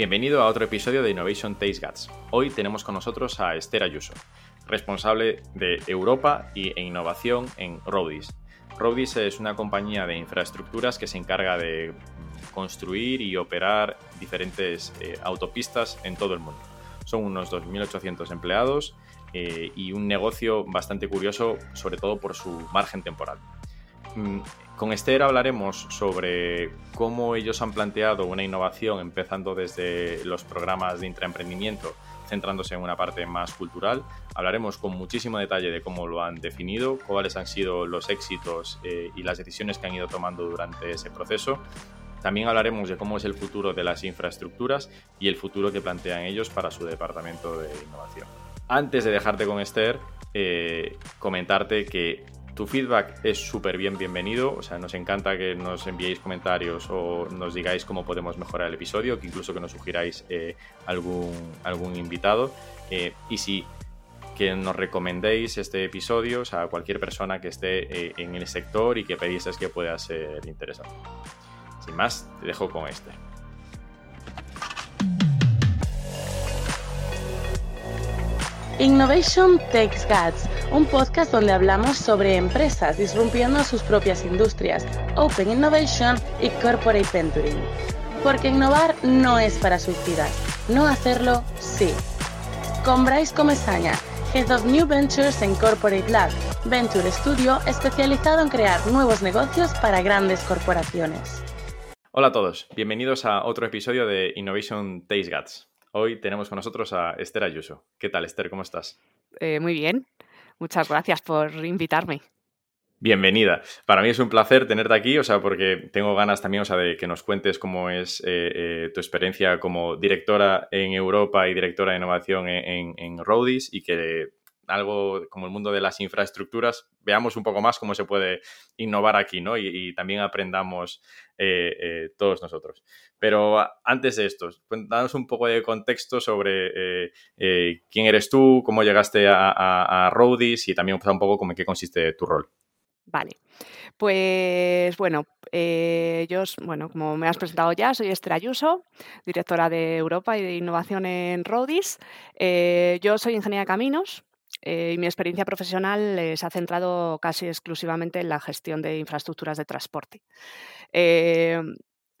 Bienvenido a otro episodio de Innovation Taste Guts. Hoy tenemos con nosotros a Esther Ayuso, responsable de Europa y, e innovación en Roadis. Roadis es una compañía de infraestructuras que se encarga de construir y operar diferentes eh, autopistas en todo el mundo. Son unos 2.800 empleados eh, y un negocio bastante curioso, sobre todo por su margen temporal. Mm, con Esther hablaremos sobre cómo ellos han planteado una innovación empezando desde los programas de intraemprendimiento, centrándose en una parte más cultural. Hablaremos con muchísimo detalle de cómo lo han definido, cuáles han sido los éxitos eh, y las decisiones que han ido tomando durante ese proceso. También hablaremos de cómo es el futuro de las infraestructuras y el futuro que plantean ellos para su departamento de innovación. Antes de dejarte con Esther, eh, comentarte que tu feedback es súper bien bienvenido, o sea, nos encanta que nos enviéis comentarios o nos digáis cómo podemos mejorar el episodio, que incluso que nos sugiráis eh, algún, algún invitado. Eh, y si que nos recomendéis este episodio a cualquier persona que esté eh, en el sector y que penséis que pueda ser interesante. Sin más, te dejo con este. Innovation Takes Guts, un podcast donde hablamos sobre empresas disrumpiendo sus propias industrias, Open Innovation y Corporate Venturing. Porque innovar no es para suicidas, no hacerlo sí. Con Bryce Comesaña, Head of New Ventures en Corporate Lab, Venture Studio especializado en crear nuevos negocios para grandes corporaciones. Hola a todos, bienvenidos a otro episodio de Innovation Taste Guts. Hoy tenemos con nosotros a Esther Ayuso. ¿Qué tal, Esther? ¿Cómo estás? Eh, muy bien. Muchas gracias por invitarme. Bienvenida. Para mí es un placer tenerte aquí, o sea, porque tengo ganas también, o sea, de que nos cuentes cómo es eh, eh, tu experiencia como directora en Europa y directora de innovación en, en, Roadis y que algo como el mundo de las infraestructuras, veamos un poco más cómo se puede innovar aquí, ¿no? Y, también aprendamos todos nosotros. Pero antes de esto, danos un poco de contexto sobre eh, eh, quién eres tú, cómo llegaste a, a, y también un poco cómo en qué consiste tu rol. Vale. Pues bueno, eh, yo, bueno, como me has presentado ya, soy Esther Ayuso, directora de Europa y de Innovación en Roadis. yo soy ingeniera de caminos, y mi experiencia profesional se ha centrado casi exclusivamente en la gestión de infraestructuras de transporte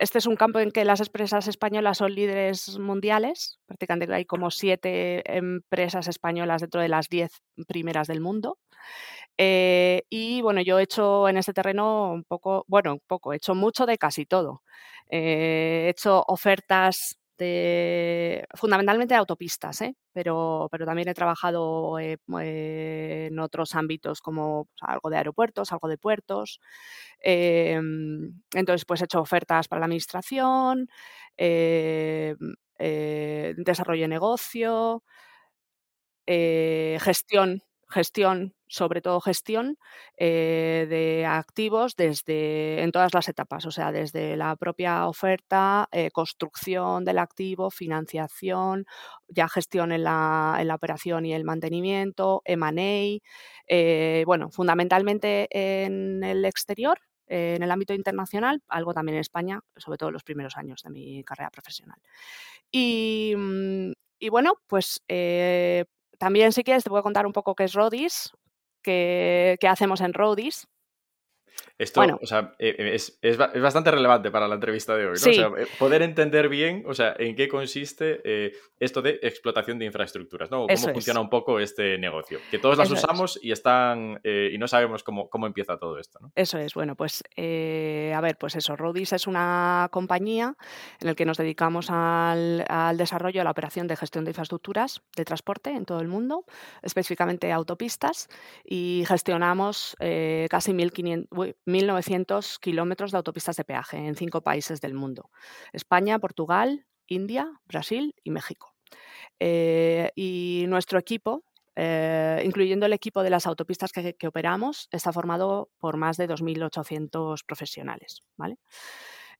este es un campo en que las empresas españolas son líderes mundiales. Prácticamente hay como siete empresas españolas dentro de las diez primeras del mundo. Eh, y bueno, yo he hecho en este terreno un poco, bueno, un poco, he hecho mucho de casi todo. Eh, he hecho ofertas fundamentalmente de autopistas, ¿eh? pero, pero también he trabajado eh, en otros ámbitos como algo de aeropuertos, algo de puertos. Em, entonces, pues he hecho ofertas para la administración, eh, desarrollo de negocio, gestión gestión, sobre todo gestión eh, de activos desde en todas las etapas, o sea, desde la propia oferta, eh, construcción del activo, financiación, ya gestión en la, en la operación y el mantenimiento, M&A, eh, bueno, fundamentalmente en el exterior, en el ámbito internacional, algo también en España, sobre todo en los primeros años de mi carrera profesional. Y, mm, y bueno, pues también, si quieres, te voy a contar un poco qué es Rodis, qué hacemos en Rodis. Esto, o sea, e, e, es, es, bastante relevante para la entrevista de hoy, ¿no? O sea, eh, poder entender bien, o sea, en qué consiste eh, esto de explotación de infraestructuras, ¿no? cómo funciona un poco este negocio. Que todos las usamos y están eh, y no sabemos cómo, cómo, empieza todo esto, ¿no? Eso es, bueno, pues a ver, pues eso, Rodis es una compañía en la que nos dedicamos al, al desarrollo, a la operación de gestión de infraestructuras de transporte en todo el mundo, específicamente autopistas, y gestionamos casi 1.500 1.900 kilómetros de autopistas de peaje en cinco países del mundo. España, Portugal, India, Brasil y México. Eh, y nuestro equipo, eh, incluyendo el equipo de las autopistas que, operamos, está formado por más de 2.800 profesionales. ¿vale?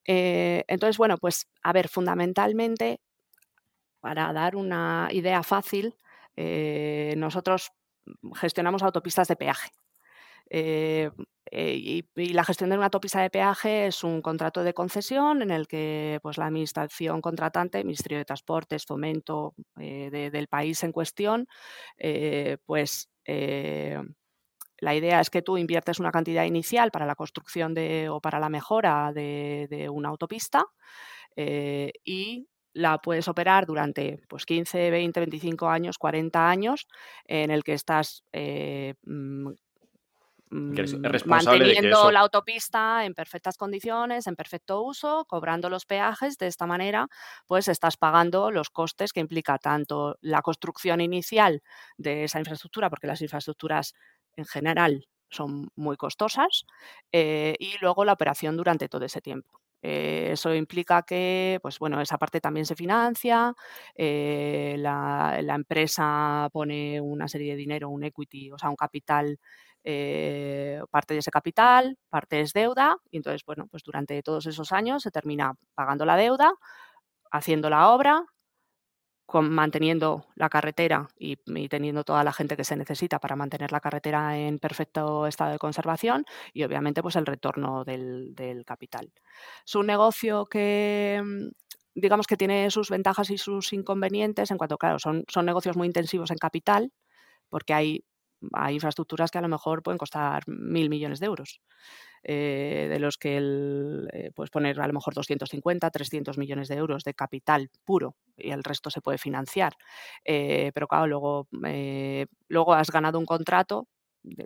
Eh, entonces, bueno, pues a ver, fundamentalmente, para dar una idea fácil, nosotros gestionamos autopistas de peaje. Eh, y, la gestión de una autopista de peaje es un contrato de concesión en el que pues, la administración contratante, Ministerio de Transportes, Fomento del país en cuestión, pues la idea es que tú inviertes una cantidad inicial para la construcción de, o para la mejora de, una autopista eh, y la puedes operar durante pues, 15, 20, 25 años, 40 años, en el que estás eh, mm, manteniendo la autopista en perfectas condiciones, en perfecto uso, cobrando los peajes. De esta manera, pues estás pagando los costes que implica tanto la construcción inicial de esa infraestructura, porque las infraestructuras en general son muy costosas eh, y luego la operación durante todo ese tiempo. Eh, eso implica que, pues bueno, esa parte también se financia, eh, la, empresa pone una serie de dinero, un equity, o sea, un capital, parte de ese capital, parte es deuda, y entonces, bueno, pues durante todos esos años se termina pagando la deuda, haciendo la obra, manteniendo la carretera y, teniendo toda la gente que se necesita para mantener la carretera en perfecto estado de conservación y obviamente pues el retorno del, capital. Es un negocio que mm, digamos que tiene sus ventajas y sus inconvenientes en cuanto, claro, son, son negocios muy intensivos en capital porque hay, hay infraestructuras que a lo mejor pueden costar mil millones de euros. Eh, de los que eh, puedes poner a lo mejor 250, 300 millones de euros de capital puro y el resto se puede financiar. Eh, pero claro, luego, luego has ganado un contrato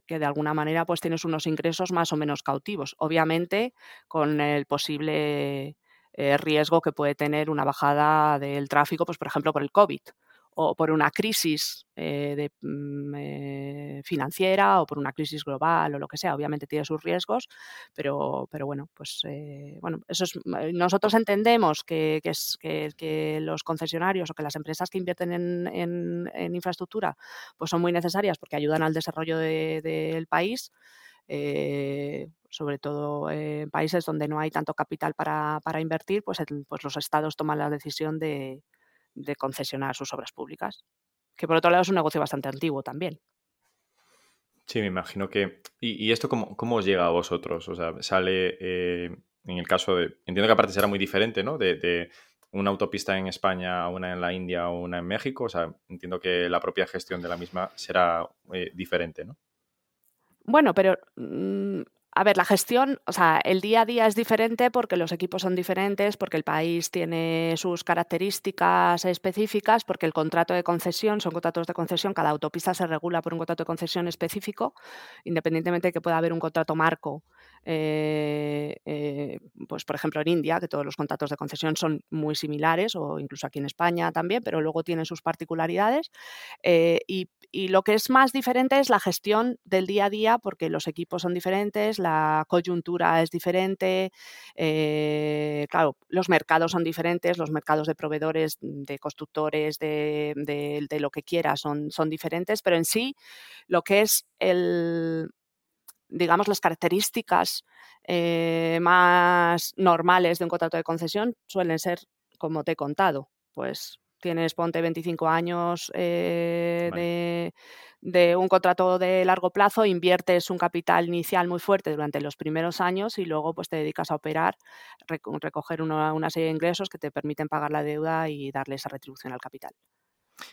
que de alguna manera pues tienes unos ingresos más o menos cautivos. Obviamente con el posible riesgo que puede tener una bajada del tráfico, pues por ejemplo por el COVID o por una crisis eh, mm, eh, financiera o por una crisis global o lo que sea. Obviamente tiene sus riesgos, pero, pero bueno, pues eh, bueno, eso es, nosotros entendemos que, es, que, los concesionarios o que las empresas que invierten en, infraestructura pues son muy necesarias porque ayudan al desarrollo del país. sobre todo en países donde no hay tanto capital para, para invertir, pues, pues los estados toman la decisión de, de concesionar sus obras públicas. Que por otro lado es un negocio bastante antiguo también. Sí, me imagino que. ¿Y, esto cómo, cómo, os llega a vosotros? O sea, sale eh, en el caso de. Entiendo que aparte será muy diferente, ¿no? De, una autopista en España, una en la India o una en México. O sea, entiendo que la propia gestión de la misma será eh, diferente, ¿no? Bueno, pero mm, a ver, la gestión, o sea, el día a día es diferente porque los equipos son diferentes, porque el país tiene sus características específicas, porque el contrato de concesión son contratos de concesión, cada autopista se regula por un contrato de concesión específico, independientemente de que pueda haber un contrato marco eh, eh, pues por ejemplo en India, que todos los contratos de concesión son muy similares, o incluso aquí en España también, pero luego tienen sus particularidades. Eh, y, lo que es más diferente es la gestión del día a día, porque los equipos son diferentes, la coyuntura es diferente, claro, los mercados son diferentes, los mercados de proveedores, de constructores, de, de lo que quiera son, son diferentes, pero en sí lo que es el, digamos, las características eh, más normales de un contrato de concesión suelen ser como te he contado, pues tienes, ponte 25 años eh, de, un contrato de largo plazo, inviertes un capital inicial muy fuerte durante los primeros años y luego pues te dedicas a operar, recoger una serie de ingresos que te permiten pagar la deuda y darle esa retribución al capital.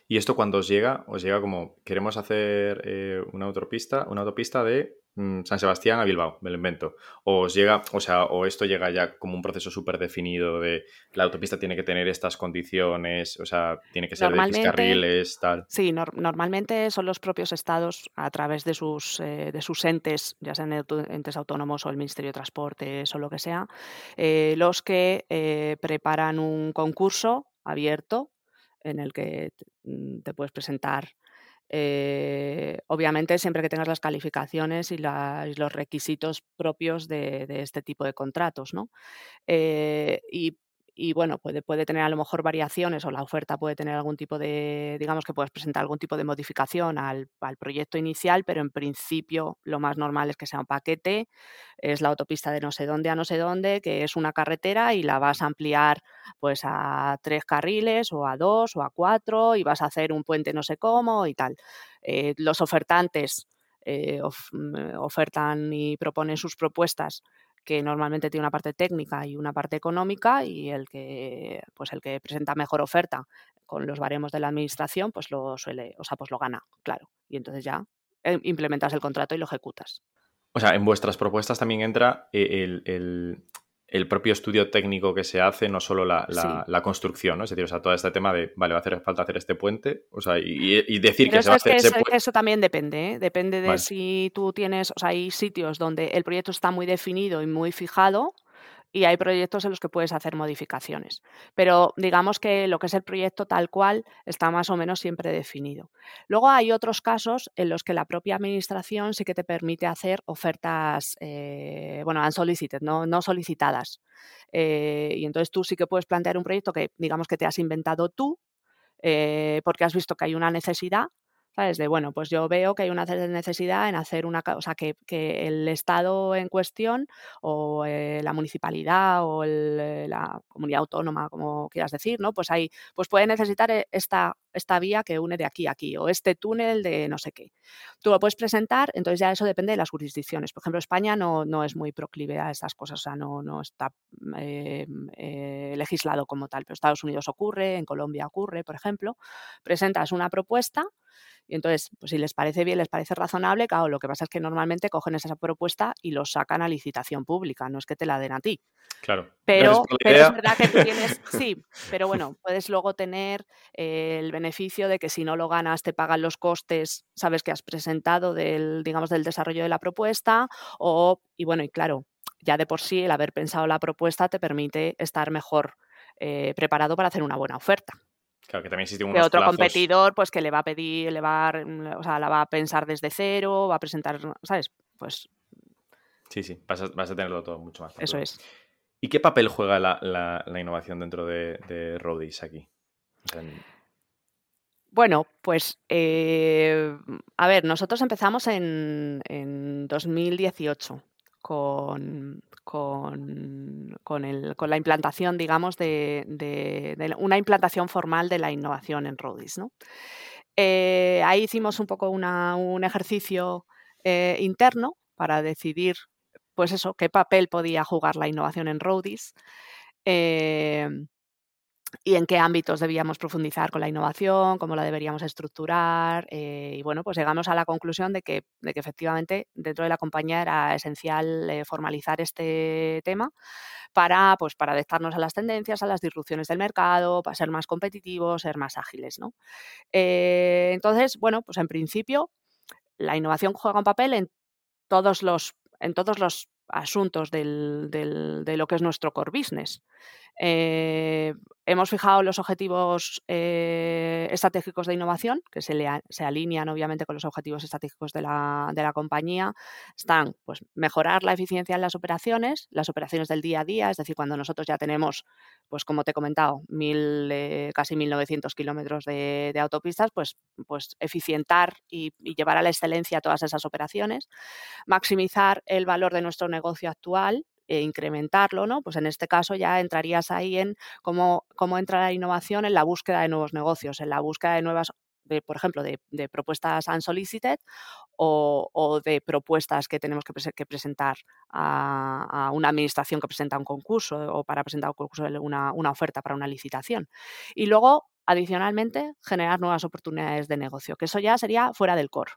Y esto cuando os llega, os llega como queremos hacer eh, una autopista, una autopista de mm, San Sebastián a Bilbao, me lo invento. O os llega, o sea, o esto llega ya como un proceso súper definido de la autopista tiene que tener estas condiciones, o sea, tiene que ser de X carriles, tal. Sí, normalmente son los propios estados a través de sus, eh, de sus entes, ya sean entes autónomos o el Ministerio de Transportes o lo que sea, eh, los que preparan un concurso abierto en el que mm, te puedes presentar. Eh, obviamente, siempre que tengas las calificaciones y, los requisitos propios de, este tipo de contratos, ¿no? Eh, y y bueno, puede, puede tener a lo mejor variaciones o la oferta puede tener algún tipo de, digamos que puedes presentar algún tipo de modificación al, proyecto inicial, pero en principio lo más normal es que sea un paquete, es la autopista de no sé dónde a no sé dónde, que es una carretera y la vas a ampliar pues a tres carriles o a dos o a cuatro y vas a hacer un puente no sé cómo y tal. Eh, los ofertantes eh, mm, ofertan y proponen sus propuestas que normalmente tiene una parte técnica y una parte económica y el que pues el que presenta mejor oferta con los baremos de la administración pues lo suele o sea pues lo gana claro. Y entonces ya eh, implementas el contrato y lo ejecutas. O sea en vuestras propuestas también entra el, el propio estudio técnico que se hace, no solo la, construcción, ¿no? Es decir, o sea, todo este tema de, vale, va a hacer falta hacer este puente, o sea, y, decir que se va a hacer ese puente. Eso también depende, ¿eh? Depende de si tú tienes, o sea, hay sitios donde el proyecto está muy definido y muy fijado, y hay proyectos en los que puedes hacer modificaciones. Pero digamos que lo que es el proyecto tal cual está más o menos siempre definido. Luego hay otros casos en los que la propia administración sí que te permite hacer ofertas, eh, bueno, unsolicited, no, no solicitadas. Eh, y entonces tú sí que puedes plantear un proyecto que digamos que te has inventado tú, eh, porque has visto que hay una necesidad ¿sabes? De, bueno, pues yo veo que hay una necesidad en hacer una, o que, que el Estado en cuestión o eh, la municipalidad o eh, la comunidad autónoma, como quieras decir, ¿no? Pues hay, pues puede necesitar eh, esta, esta vía que une de aquí a aquí o este túnel de no sé qué. Tú lo puedes presentar, entonces ya eso depende de las jurisdicciones. Por ejemplo, España no, no es muy proclive a estas cosas, o sea, no, no está legislado como tal, pero Estados Unidos ocurre, en Colombia ocurre, por ejemplo. Presentas una propuesta y entonces, pues si les parece bien, les parece razonable, claro, lo que pasa es que normalmente cogen esa propuesta y lo sacan a licitación pública, no es que te la den a ti. Claro. Pero, es verdad que tienes, sí, pero bueno, puedes luego tener eh, el beneficio de que si no lo ganas te pagan los costes, sabes que has presentado del, digamos, del desarrollo de la propuesta, o, y bueno, y claro, ya de por sí el haber pensado la propuesta te permite estar mejor eh, preparado para hacer una buena oferta. Claro, que también existe un otro competidor, pues que le va a pedir, le va a, mm, o sea, la va a pensar desde cero, va a presentar, ¿sabes? Pues. Sí, sí, vas a, tenerlo todo mucho más. Eso es. ¿Y qué papel juega la, innovación dentro de, de aquí? Bueno, pues eh, a ver, nosotros empezamos en, en 2018 con, con, con, la implantación, digamos, de, una implantación formal de la innovación en Rodis. ¿no? Eh, ahí hicimos un poco un ejercicio eh, interno para decidir, pues eso, qué papel podía jugar la innovación en Rodis. Eh, y en qué ámbitos debíamos profundizar con la innovación, cómo la deberíamos estructurar. Eh, y bueno, pues llegamos a la conclusión de que, de que, efectivamente dentro de la compañía era esencial eh, formalizar este tema para, pues, para adaptarnos a las tendencias, a las disrupciones del mercado, para ser más competitivos, ser más ágiles. ¿no? Eh, entonces, bueno, pues en principio la innovación juega un papel en todos los, en todos los asuntos del, del, de lo que es nuestro core business. Eh, hemos fijado los objetivos eh, estratégicos de innovación, que se, se, alinean obviamente con los objetivos estratégicos de la, compañía. Están, pues, mejorar la eficiencia en las operaciones, las operaciones del día a día, es decir, cuando nosotros ya tenemos, pues, como te he comentado, mil, eh, casi 1.900 kilómetros de, de, autopistas, pues, pues eficientar y, y llevar a la excelencia todas esas operaciones. Maximizar el valor de nuestro negocio actual, e incrementarlo, ¿no? Pues en este caso ya entrarías ahí en cómo, cómo entra la innovación en la búsqueda de nuevos negocios, en la búsqueda de nuevas de, por ejemplo, de, propuestas unsolicited o, o, de propuestas que tenemos que, que presentar a, una administración que presenta un concurso o para presentar un concurso una, una oferta para una licitación. Y luego, adicionalmente, generar nuevas oportunidades de negocio, que eso ya sería fuera del core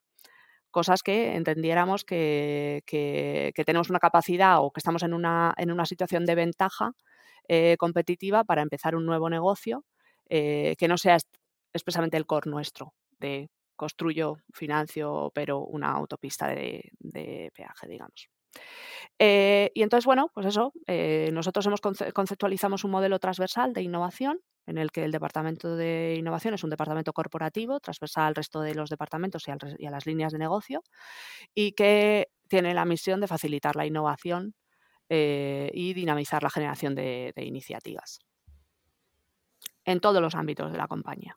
cosas que entendiéramos que, tenemos una capacidad o que estamos en una, en una situación de ventaja eh, competitiva para empezar un nuevo negocio eh, que no sea expresamente el core nuestro de construyo, financio, pero una autopista de, peaje, digamos. Eh, y entonces, bueno, pues eso, nosotros hemos conceptualizamos un modelo transversal de innovación en el que el Departamento de Innovación es un departamento corporativo, transversal al resto de los departamentos y, a las líneas de negocio, y que tiene la misión de facilitar la innovación eh, y dinamizar la generación de, iniciativas en todos los ámbitos de la compañía.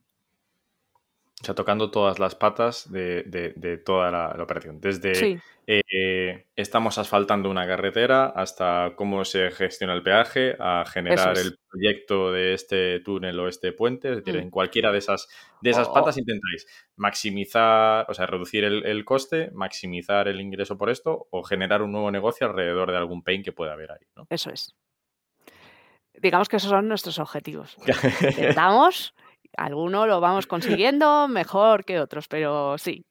Sea, tocando todas las patas de, toda la, operación. Desde eh, estamos asfaltando una carretera hasta cómo se gestiona el peaje, a generar el proyecto de este túnel o este puente. Es decir, mm. en cualquiera de esas, de esas patas intentáis maximizar, o sea, reducir el, coste, maximizar el ingreso por esto o generar un nuevo negocio alrededor de algún pain que pueda haber ahí. ¿no? Eso es. Digamos que esos son nuestros objetivos. Intentamos algunos lo vamos consiguiendo mejor que otros, pero sí.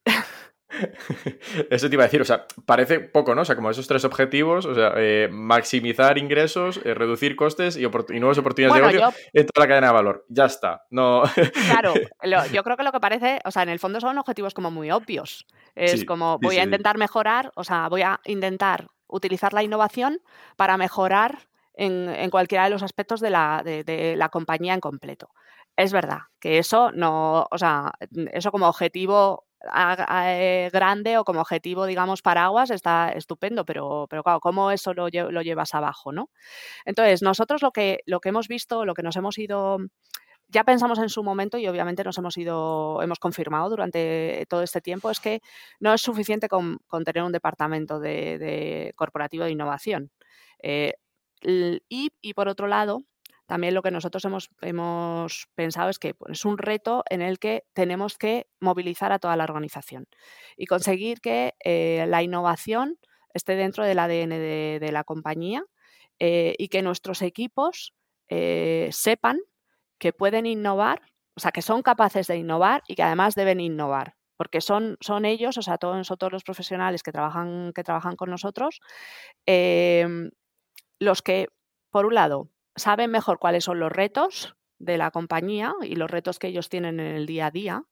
Eso te iba a decir, o sea, parece poco, ¿no? O sea, como esos tres objetivos, o sea, eh, maximizar ingresos, eh, reducir costes y, nuevas oportunidades de negocio en toda la cadena de valor. Ya está, no... Claro, yo creo que lo que parece, o sea, en el fondo son objetivos como muy obvios. Es como, voy a intentar mejorar, o sea, voy a intentar utilizar la innovación para mejorar en, cualquiera de los aspectos de la, de la compañía en completo es verdad que eso no, o sea, eso como objetivo eh, grande o como objetivo, digamos, paraguas está estupendo, pero, pero claro, ¿cómo eso lo, llevas abajo, no? Entonces, nosotros lo que, lo que hemos visto, lo que nos hemos ido ya pensamos en su momento y obviamente nos hemos ido, hemos confirmado durante todo este tiempo, es que no es suficiente con, tener un departamento de, corporativo de innovación. Eh, y, por otro lado, también lo que nosotros hemos, hemos pensado es que es un reto en el que tenemos que movilizar a toda la organización y conseguir que eh, la innovación esté dentro del ADN de, la compañía eh, y que nuestros equipos eh, sepan que pueden innovar, o sea, que son capaces de innovar y que además deben innovar porque son, son ellos, o sea, todos, todos los profesionales que trabajan, que trabajan con nosotros, em, los que, por un lado, saben mejor cuáles son los retos de la compañía y los retos que ellos tienen en el día a día.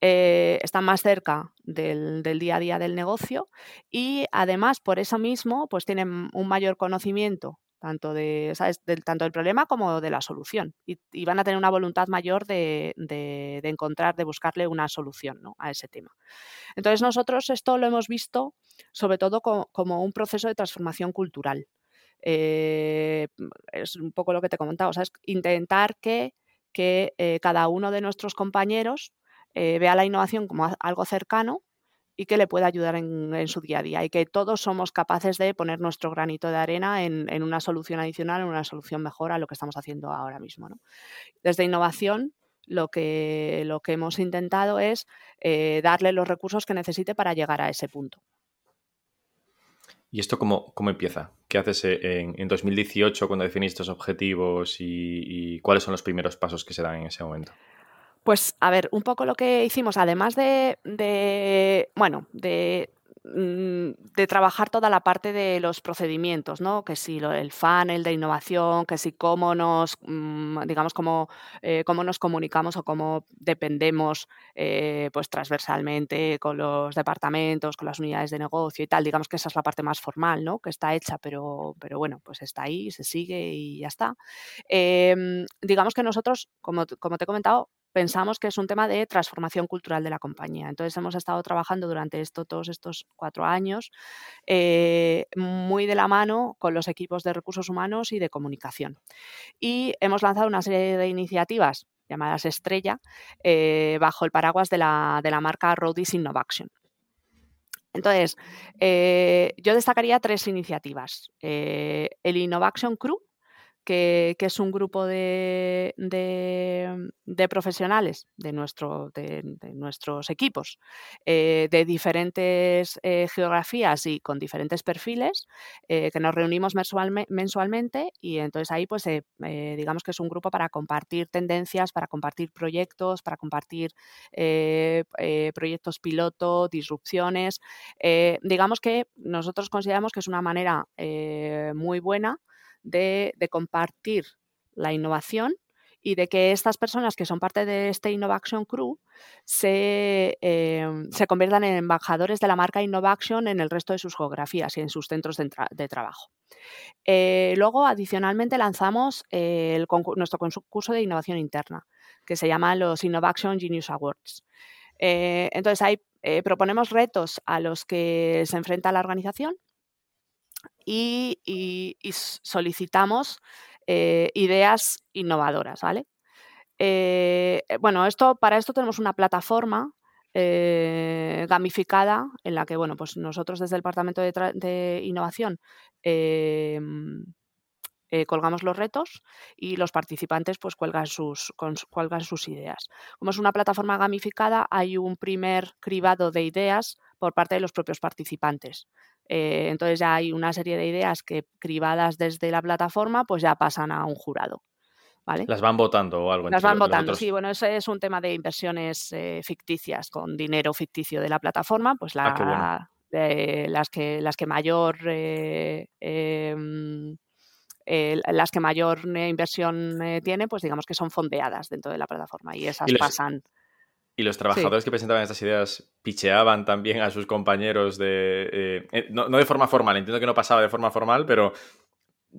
Eh, están más cerca del, día a día del negocio y además por eso mismo pues tienen un mayor conocimiento tanto, de, Del, tanto del problema como de la solución y, van a tener una voluntad mayor de, encontrar, de buscarle una solución a ese tema. Entonces nosotros esto lo hemos visto sobre todo como un proceso de transformación cultural. Eh, es un poco lo que te comentaba, o sea, es intentar que, que eh, cada uno de nuestros compañeros eh, vea la innovación como algo cercano y que le pueda ayudar en, su día a día y que todos somos capaces de poner nuestro granito de arena en, una solución adicional, en una solución mejor a lo que estamos haciendo ahora mismo. Desde innovación, lo que, lo que hemos intentado es darle los recursos que necesite para llegar a ese punto. ¿Y esto cómo, cómo empieza? ¿Qué haces en, en 2018 cuando definís estos objetivos y, cuáles son los primeros pasos que se dan en ese momento? Pues a ver, un poco lo que hicimos, además de, de bueno, de de trabajar toda la parte de los procedimientos, ¿no? Que si el funnel de innovación, que si cómo nos, mm, digamos, cómo, eh, cómo nos comunicamos o cómo dependemos eh, pues transversalmente con los departamentos, con las unidades de negocio y tal. Digamos que esa es la parte más formal, ¿no? Que está hecha, pero, pero bueno, pues está ahí, se sigue y ya está. Em, digamos que nosotros, como, como te he comentado, pensamos que es un tema de transformación cultural de la compañía. Entonces hemos estado trabajando durante esto, todos estos cuatro años eh, muy de la mano con los equipos de recursos humanos y de comunicación. Y hemos lanzado una serie de iniciativas llamadas Estrella eh, bajo el paraguas de la, marca Roadies Innovation. Entonces, eh, yo destacaría tres iniciativas. el Innovation Crew, que, es un grupo de, profesionales de, nuestro, de, nuestros equipos eh, de diferentes eh, geografías y con diferentes perfiles eh, que nos reunimos mensualmente y entonces ahí pues digamos que es un grupo para compartir tendencias, para compartir proyectos, para compartir proyectos piloto, disrupciones. digamos que nosotros consideramos que es una manera muy buena de, compartir la innovación y de que estas personas que son parte de este Innovation Crew se, em, se, conviertan en embajadores de la marca Innovation en el resto de sus geografías y en sus centros de, trabajo. Eh, luego, adicionalmente, lanzamos nuestro concurso de innovación interna, que se llama los Innovation Genius Awards. Eh, entonces, ahí eh, proponemos retos a los que se enfrenta la organización y, solicitamos eh, ideas innovadoras, ¿vale? Eh, bueno, esto, para esto tenemos una plataforma eh, gamificada en la que, bueno, pues nosotros desde el Departamento de, Innovación em, eh, colgamos los retos y los participantes pues cuelgan sus, cuelgan sus ideas. Como es una plataforma gamificada, hay un primer cribado de ideas por parte de los propios participantes. entonces ya hay una serie de ideas que cribadas desde la plataforma pues ya pasan a un jurado. Las van votando o algo. Las van votando, sí. Bueno, ese es un tema de inversiones eh, ficticias con dinero ficticio de la plataforma, pues ah, la, las que las que mayor eh, em, las que mayor eh, inversión tiene, pues digamos que son fondeadas dentro de la plataforma y esas pasan. Y los trabajadores que presentaban estas ideas picheaban también a sus compañeros de. no, no, de forma formal, entiendo que no pasaba de forma formal, pero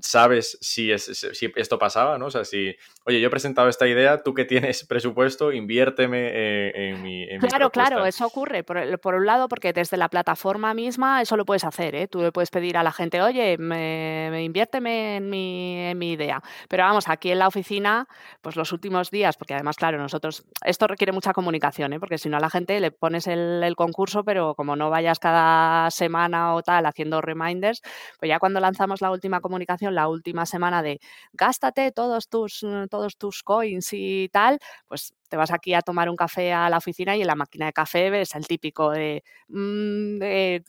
sabes si, es, si esto pasaba, ¿no? O sea, si, oye, yo he presentado esta idea, tú que tienes presupuesto, inviérteme eh, en, mi... En claro, claro, eso ocurre. Por, por, un lado, porque desde la plataforma misma eso lo puedes hacer, ¿eh? Tú le puedes pedir a la gente, oye, me, inviérteme en mi, en mi idea. Pero vamos, aquí en la oficina, pues los últimos días, porque además, claro, nosotros, esto requiere mucha comunicación, ¿eh? Porque si no a la gente le pones el, el concurso, pero como no vayas cada semana o tal haciendo reminders, pues ya cuando lanzamos la última comunicación, la última semana de gástate todos tus, mm, todos tus coins y tal, pues te vas aquí a tomar un café a la oficina y en la máquina de café ves el típico de, mm,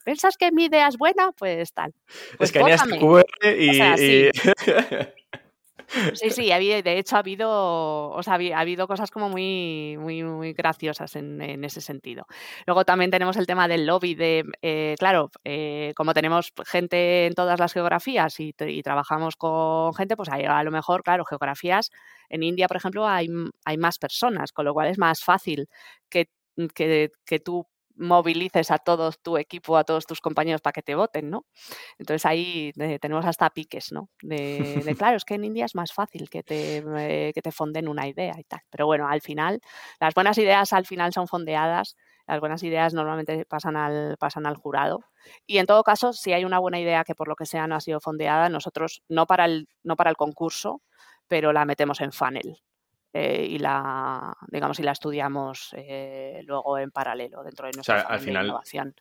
¿piensas que mi idea es buena? Pues tal. Pues Escaneas QR y... Sí, sí, de hecho ha habido, o sea, ha habido cosas como muy, muy, muy graciosas en, ese sentido. Luego también tenemos el tema del lobby de, eh, claro, eh, como tenemos gente en todas las geografías y, trabajamos con gente, pues hay, a lo mejor, claro, geografías, en India, por ejemplo, hay, hay más personas, con lo cual es más fácil que, que, que tú movilices a todo tu equipo, a todos tus compañeros para que te voten, ¿no? Entonces ahí eh, tenemos hasta piques, ¿no? De, claro, es que en India es más fácil que te, eh, que te fonden una idea y tal. Pero bueno, al final, las buenas ideas al final son fondeadas, las buenas ideas normalmente pasan al, pasan al jurado. Y en todo caso, si hay una buena idea que por lo que sea no ha sido fondeada, nosotros, no para el, no para el concurso, pero la metemos en funnel. Eh, y la digamos y la estudiamos eh, luego en paralelo dentro de nuestra al final, innovación.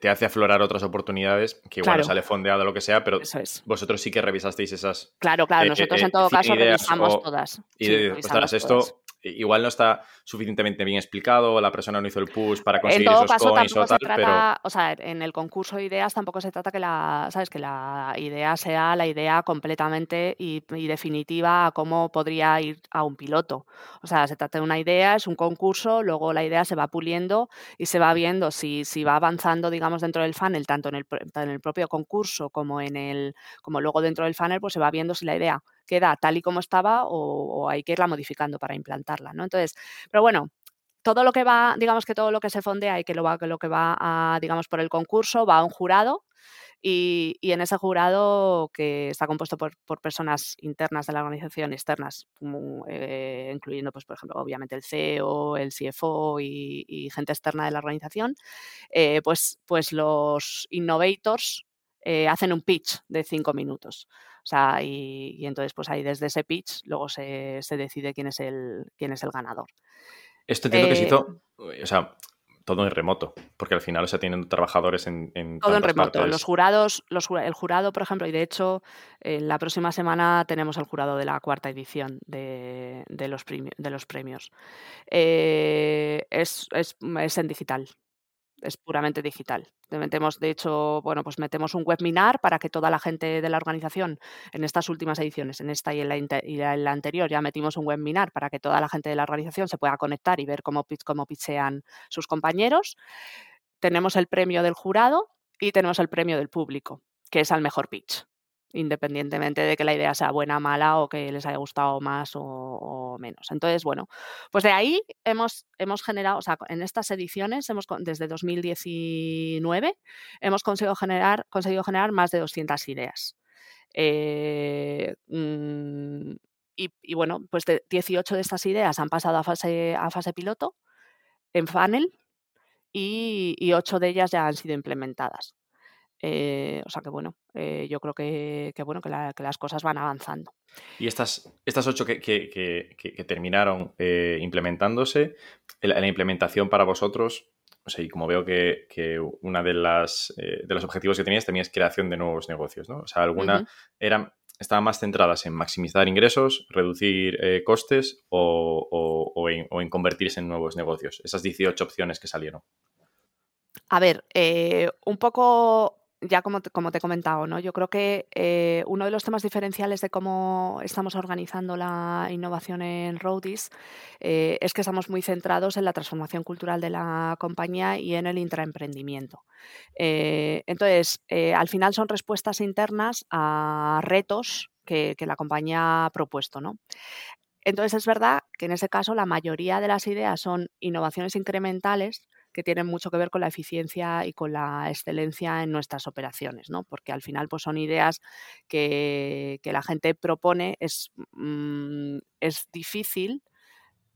Te, hace aflorar otras oportunidades que igual sale fondeado lo que sea, pero vosotros sí que revisasteis esas. Claro, claro, eh, nosotros en todo caso revisamos todas. Y esto igual no está suficientemente bien explicado, la persona no hizo el push para conseguir esos coins o tal, pero... O sea, en el concurso de ideas tampoco se trata que la, ¿sabes? Que la idea sea la idea completamente y, definitiva a cómo podría ir a un piloto. O sea, se trata de una idea, es un concurso, luego la idea se va puliendo y se va viendo si, si va avanzando, digamos, dentro del funnel, tanto en el, en el propio concurso como en el, como luego dentro del funnel, pues se va viendo si la idea queda tal y como estaba o, hay que irla modificando para implantarla, ¿no? Entonces, pero bueno, todo lo que va, digamos que todo lo que se fondea y que lo, va, lo que va a, digamos, por el concurso va a un jurado y, en ese jurado que está compuesto por, personas internas de la organización, externas, eh, incluyendo, pues, por ejemplo, obviamente el CEO, el CFO y, gente externa de la organización, eh, pues, pues los innovators eh, hacen un pitch de cinco minutos. O sea, y, entonces pues ahí desde ese pitch luego se, decide quién es el, quién es el ganador. Esto entiendo que se hizo, eh, o sea, todo en remoto, porque al final, o sea, tienen trabajadores en, en Todo en remoto. Los jurados, los, el jurado, por ejemplo, y de hecho, la próxima semana tenemos el jurado de la cuarta edición de, los, de los premios. Eh, es, es, es en digital es puramente digital. Metemos, de hecho, bueno, pues metemos un webinar para que toda la gente de la organización, en estas últimas ediciones, en esta y en la, anterior, ya metimos un webinar para que toda la gente de la organización se pueda conectar y ver cómo, cómo sus compañeros. Tenemos el premio del jurado y tenemos el premio del público, que es al mejor pitch independientemente de que la idea sea buena, mala o que les haya gustado más o, menos. Entonces, bueno, pues de ahí hemos, hemos generado, o sea, en estas ediciones, hemos, desde 2019, hemos conseguido generar, conseguido generar más de 200 ideas. Eh, mm, y, bueno, pues 18 de estas ideas han pasado a fase, a fase piloto en funnel y, y 8 de ellas ya han sido implementadas. Eh, o sea que bueno, eh, yo creo que, bueno que, las cosas van avanzando. Y estas, estas ocho que, que, terminaron eh, implementándose, la, implementación para vosotros, o sea, y como veo que, una de las de los objetivos que tenías también es creación de nuevos negocios, ¿no? O sea, alguna eran estaban más centradas en maximizar ingresos, reducir costes o, o, en, o, en, convertirse en nuevos negocios. Esas 18 opciones que salieron. A ver, un poco ya como te, como te he comentado, ¿no? yo creo que eh, uno de los temas diferenciales de cómo estamos organizando la innovación en Roadies eh, es que estamos muy centrados en la transformación cultural de la compañía y en el intraemprendimiento. Eh, entonces, al final son respuestas internas a retos que, que la compañía ha propuesto. ¿no? Entonces, es verdad que en ese caso la mayoría de las ideas son innovaciones incrementales que tienen mucho que ver con la eficiencia y con la excelencia en nuestras operaciones, ¿no? Porque al final pues, son ideas que, la gente propone, es, mm, es difícil,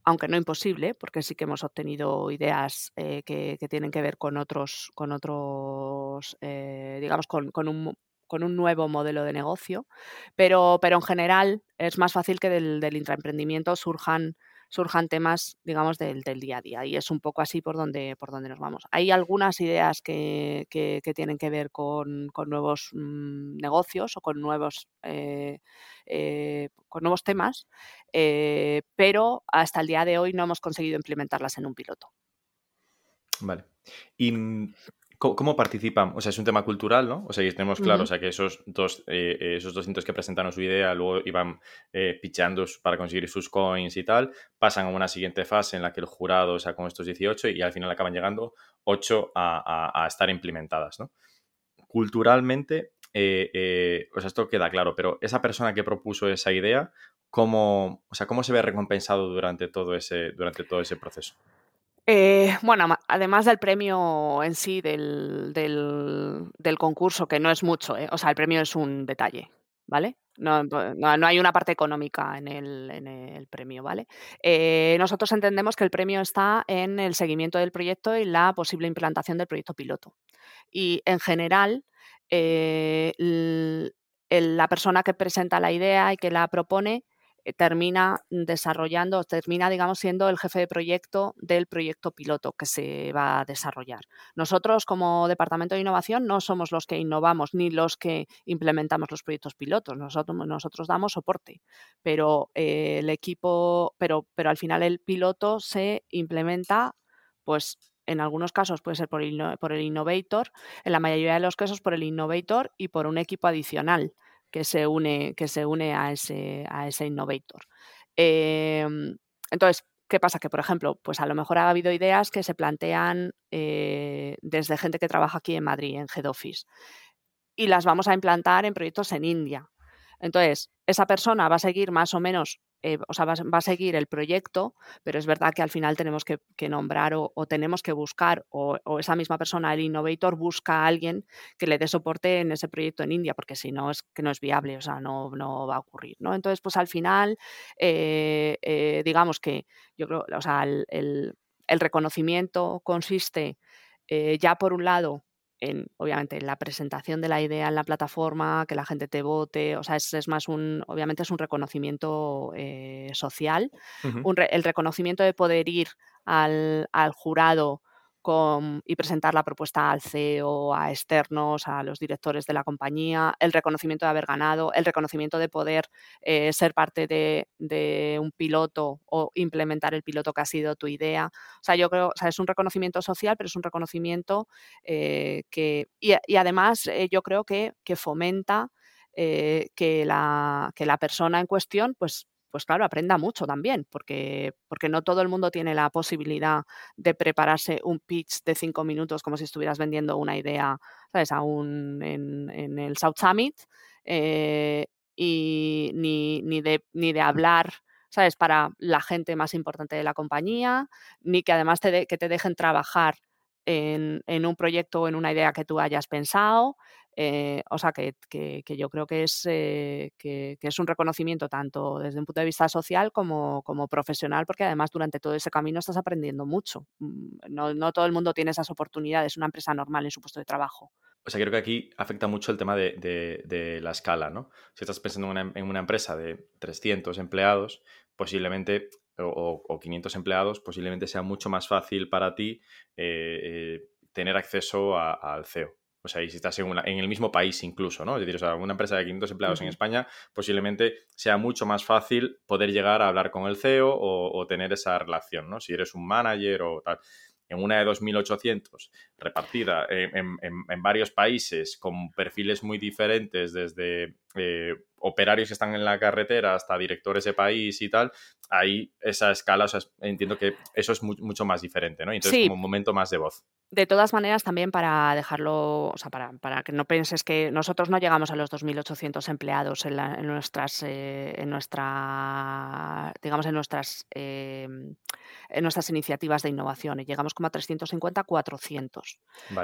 aunque no imposible, porque sí que hemos obtenido ideas eh, que, tienen que ver con otros, con otros, eh, digamos, con, un con un nuevo modelo de negocio, pero, pero en general es más fácil que del, del intraemprendimiento surjan surjan temas, digamos, del, día a día. Y es un poco así por donde, por donde nos vamos. Hay algunas ideas que, tienen que ver con, nuevos mm, negocios o con nuevos, eh, eh, con nuevos temas, eh, pero hasta el día de hoy no hemos conseguido implementarlas en un piloto. Vale. Y ¿Cómo, participan? O sea, es un tema cultural, ¿no? O sea, tenemos claro, o sea, que esos dos, eh, esos 200 que presentaron su idea luego iban eh, pichando para conseguir sus coins y tal, pasan a una siguiente fase en la que el jurado, o sea, con estos 18 y al final acaban llegando 8 a, estar implementadas, ¿no? Culturalmente, eh, o sea, esto queda claro, pero esa persona que propuso esa idea, ¿cómo, o sea, ¿cómo se ve recompensado durante todo ese, durante todo ese proceso? Eh, bueno, además del premio en sí del, concurso, que no es mucho, ¿eh? o sea, el premio es un detalle, ¿vale? No, hay una parte económica en el, en el premio, ¿vale? Eh, nosotros entendemos que el premio está en el seguimiento del proyecto y la posible implantación del proyecto piloto. Y en general, la persona que presenta la idea y que la propone eh, termina desarrollando, termina, digamos, siendo el jefe de proyecto del proyecto piloto que se va a desarrollar. Nosotros, como Departamento de Innovación, no somos los que innovamos ni los que implementamos los proyectos pilotos. Nosotros, nosotros damos soporte, pero eh, el equipo, pero, pero al final el piloto se implementa, pues en algunos casos puede ser por por el innovator, en la mayoría de los casos por el innovator y por un equipo adicional que se une, que se une a, ese, a ese innovator. Em, entonces, ¿qué pasa? Que, por ejemplo, pues a lo mejor ha habido ideas que se plantean eh, desde gente que trabaja aquí en Madrid, en Head Office, y las vamos a implantar en proyectos en India. Entonces, esa persona va a seguir más o menos eh, o sea, va, a seguir el proyecto, pero es verdad que al final tenemos que, nombrar o, tenemos que buscar, o, esa misma persona, el innovator, busca a alguien que le dé soporte en ese proyecto en India, porque si no es que no es viable, o sea, no, no va a ocurrir, ¿no? Entonces, pues al final, eh, eh, digamos que yo creo, o sea, el, el reconocimiento consiste ya por un lado en, obviamente, en la presentación de la idea en la plataforma, que la gente te vote, o sea, es, más un, obviamente es un reconocimiento eh, social, el reconocimiento de poder ir al, al jurado y presentar la propuesta al CEO, a externos, a los directores de la compañía, el reconocimiento de haber ganado, el reconocimiento de poder eh, ser parte de, un piloto o implementar el piloto que ha sido tu idea. O sea, yo creo, o sea, es un reconocimiento social, pero es un reconocimiento eh, que, y, además eh, yo creo que, que fomenta que, la, que la persona en cuestión pues pues claro, aprenda mucho también, porque, porque no todo el mundo tiene la posibilidad de prepararse un pitch de cinco minutos como si estuvieras vendiendo una idea, ¿sabes? Aún en, el South Summit, eh, y ni, ni, de, ni de hablar, ¿sabes? Para la gente más importante de la compañía, ni que además te que te dejen trabajar en, en, un proyecto o en una idea que tú hayas pensado. Eh, o sea, que, yo creo que es, eh, que, es un reconocimiento tanto desde un punto de vista social como, como, profesional, porque además durante todo ese camino estás aprendiendo mucho. Mm, no, todo el mundo tiene esas oportunidades, una empresa normal en su puesto de trabajo. o sea, creo que aquí afecta mucho el tema de, la escala, ¿no? Si estás pensando en una, empresa de 300 empleados, posiblemente, o, 500 empleados, posiblemente sea mucho más fácil para ti eh, eh, tener acceso al CEO. O sea, y si estás en, en, el mismo país incluso, ¿no? Es decir, o sea, una empresa de 500 empleados en España, posiblemente sea mucho más fácil poder llegar a hablar con el CEO o, o, tener esa relación, ¿no? Si eres un manager o tal en una de 2.800 repartida en, varios países con perfiles muy diferentes, desde eh, operarios que están en la carretera hasta directores de país y tal, ahí esa escala, o sea, entiendo que eso es mucho más diferente, ¿no? Entonces, como un momento más de voz. De todas maneras, también para dejarlo, o sea, para, para que no penses que nosotros no llegamos a los 2.800 empleados en, nuestras, eh, en nuestra, digamos, en nuestras, eh, en nuestras iniciativas de innovación. Y llegamos como a 350, 400.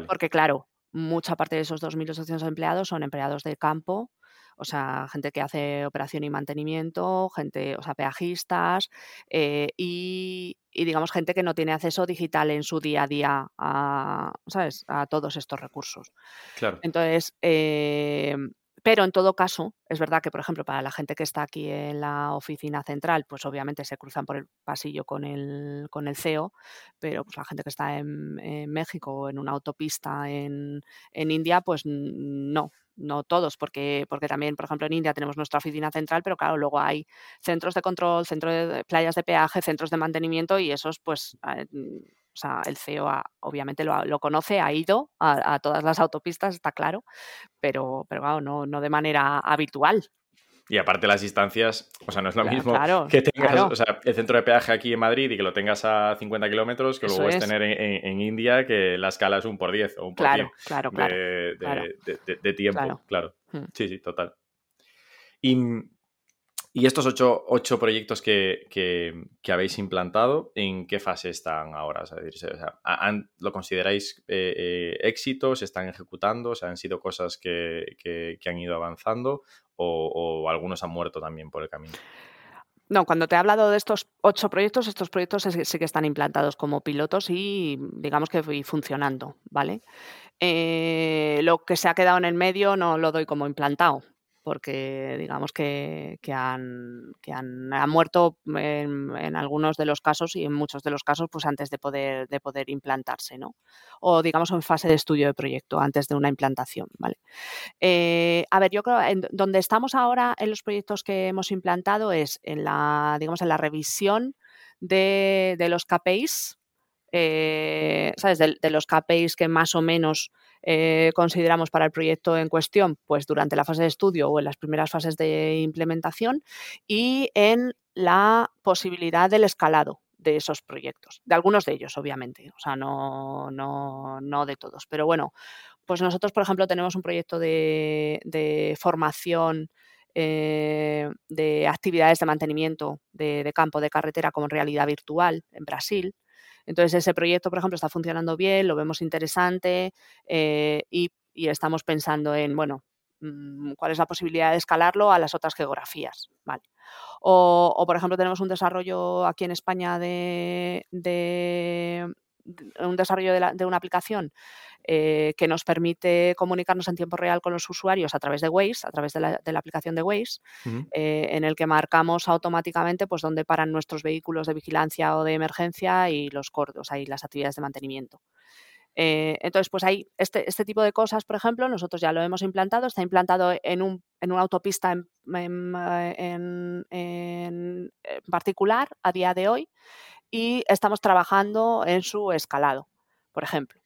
Porque claro, mucha parte de esos 2.800 empleados son empleados de campo o sea, gente que hace operación y mantenimiento, gente, o sea, peajistas eh, y, digamos, gente que no tiene acceso digital en su día a día a, ¿sabes? a todos estos recursos. Claro. Entonces, eh, pero en todo caso, es verdad que, por ejemplo, para la gente que está aquí en la oficina central, pues obviamente se cruzan por el pasillo con el, con el CEO, pero pues la gente que está en, México o en una autopista en, en India, pues no, no todos, porque, porque también, por ejemplo, en India tenemos nuestra oficina central, pero claro, luego hay centros de control, centros de playas de peaje, centros de mantenimiento y esos, pues, eh, mm, o sea, el CEO obviamente lo, conoce, ha ido a, todas las autopistas, está claro, pero, pero claro, no, no de manera habitual. Y aparte las distancias, o sea, no es lo mismo que tengas el centro de peaje aquí en Madrid y que lo tengas a 50 kilómetros que luego es tener en, India que la escala es un por 10 o un por claro, claro, de, de, tiempo, claro. Hmm. Sí, sí, total. Y, estos ocho, ocho proyectos que, habéis implantado, ¿en qué fase están ahora? O sea, ¿Lo consideráis eh, eh, éxitos? ¿Están ejecutando? O sea, ¿Han sido cosas que, que han ido avanzando? O, algunos han muerto también por el camino. No, cuando te he hablado de estos ocho proyectos, estos proyectos sí que están implantados como pilotos y digamos que funcionando, ¿vale? Eh, lo que se ha quedado en el medio no lo doy como implantado, porque digamos que, han, han, muerto en, algunos de los casos y en muchos de los casos pues antes de poder, de poder implantarse, ¿no? O digamos en fase de estudio de proyecto, antes de una implantación, ¿vale? Eh, a ver, yo creo, en, donde estamos ahora en los proyectos que hemos implantado es en la, digamos, en la revisión de, los KPIs, eh, ¿sabes? De, los KPIs que más o menos eh, consideramos para el proyecto en cuestión, pues durante la fase de estudio o en las primeras fases de implementación y en la posibilidad del escalado de esos proyectos, de algunos de ellos, obviamente, o sea, no, no, no de todos. Pero bueno, pues nosotros, por ejemplo, tenemos un proyecto de, formación eh, de actividades de mantenimiento de, campo de carretera como realidad virtual en Brasil. Entonces, ese proyecto, por ejemplo, está funcionando bien, lo vemos interesante eh, y, estamos pensando en, bueno, mm, cuál es la posibilidad de escalarlo a las otras geografías. Vale. O, por ejemplo, tenemos un desarrollo aquí en España de, un desarrollo de, una aplicación eh, que nos permite comunicarnos en tiempo real con los usuarios a través de Waze, a través de la, aplicación de Waze, eh, en el que marcamos automáticamente pues dónde paran nuestros vehículos de vigilancia o de emergencia y los cordos, ahí las actividades de mantenimiento. Eh, entonces, pues hay este, este, tipo de cosas, por ejemplo, nosotros ya lo hemos implantado, está implantado en, un, en una autopista en, en particular a día de hoy y estamos trabajando en su escalado, por ejemplo.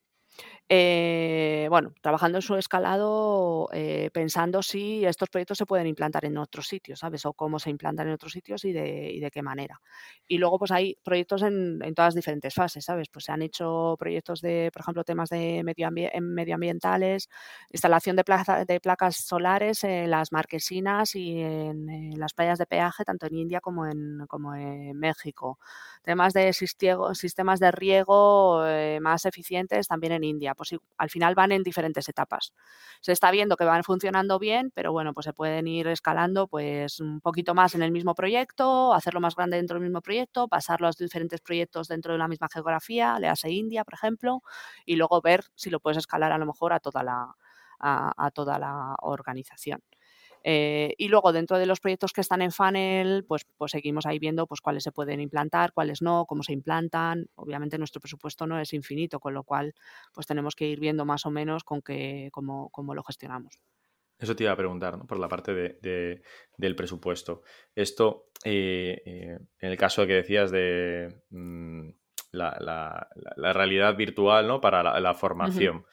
Eh, bueno, trabajando en su escalado, eh, pensando si estos proyectos se pueden implantar en otros sitios, ¿sabes? O cómo se implantan en otros sitios y de, y de qué manera. Y luego, pues hay proyectos en, en, todas diferentes fases, ¿sabes? Pues se han hecho proyectos de, por ejemplo, temas de medio medioambientales, instalación de, de, placas solares en las marquesinas y en, las playas de peaje, tanto en India como en, como en México. Temas de sistemas de riego eh, más eficientes también en India pues al final van en diferentes etapas. Se está viendo que van funcionando bien, pero bueno, pues se pueden ir escalando pues un poquito más en el mismo proyecto, hacerlo más grande dentro del mismo proyecto, pasarlo a diferentes proyectos dentro de la misma geografía, le hace India, por ejemplo, y luego ver si lo puedes escalar a lo mejor a toda la, a toda la organización. Eh, y luego dentro de los proyectos que están en funnel, pues, pues seguimos ahí viendo pues, cuáles se pueden implantar, cuáles no, cómo se implantan. Obviamente nuestro presupuesto no es infinito, con lo cual pues tenemos que ir viendo más o menos con qué, cómo, cómo lo gestionamos. Eso te iba a preguntar, ¿no? por la parte de, del presupuesto. Esto, eh, eh, en el caso que decías de mm, la, la, realidad virtual ¿no? para la, formación,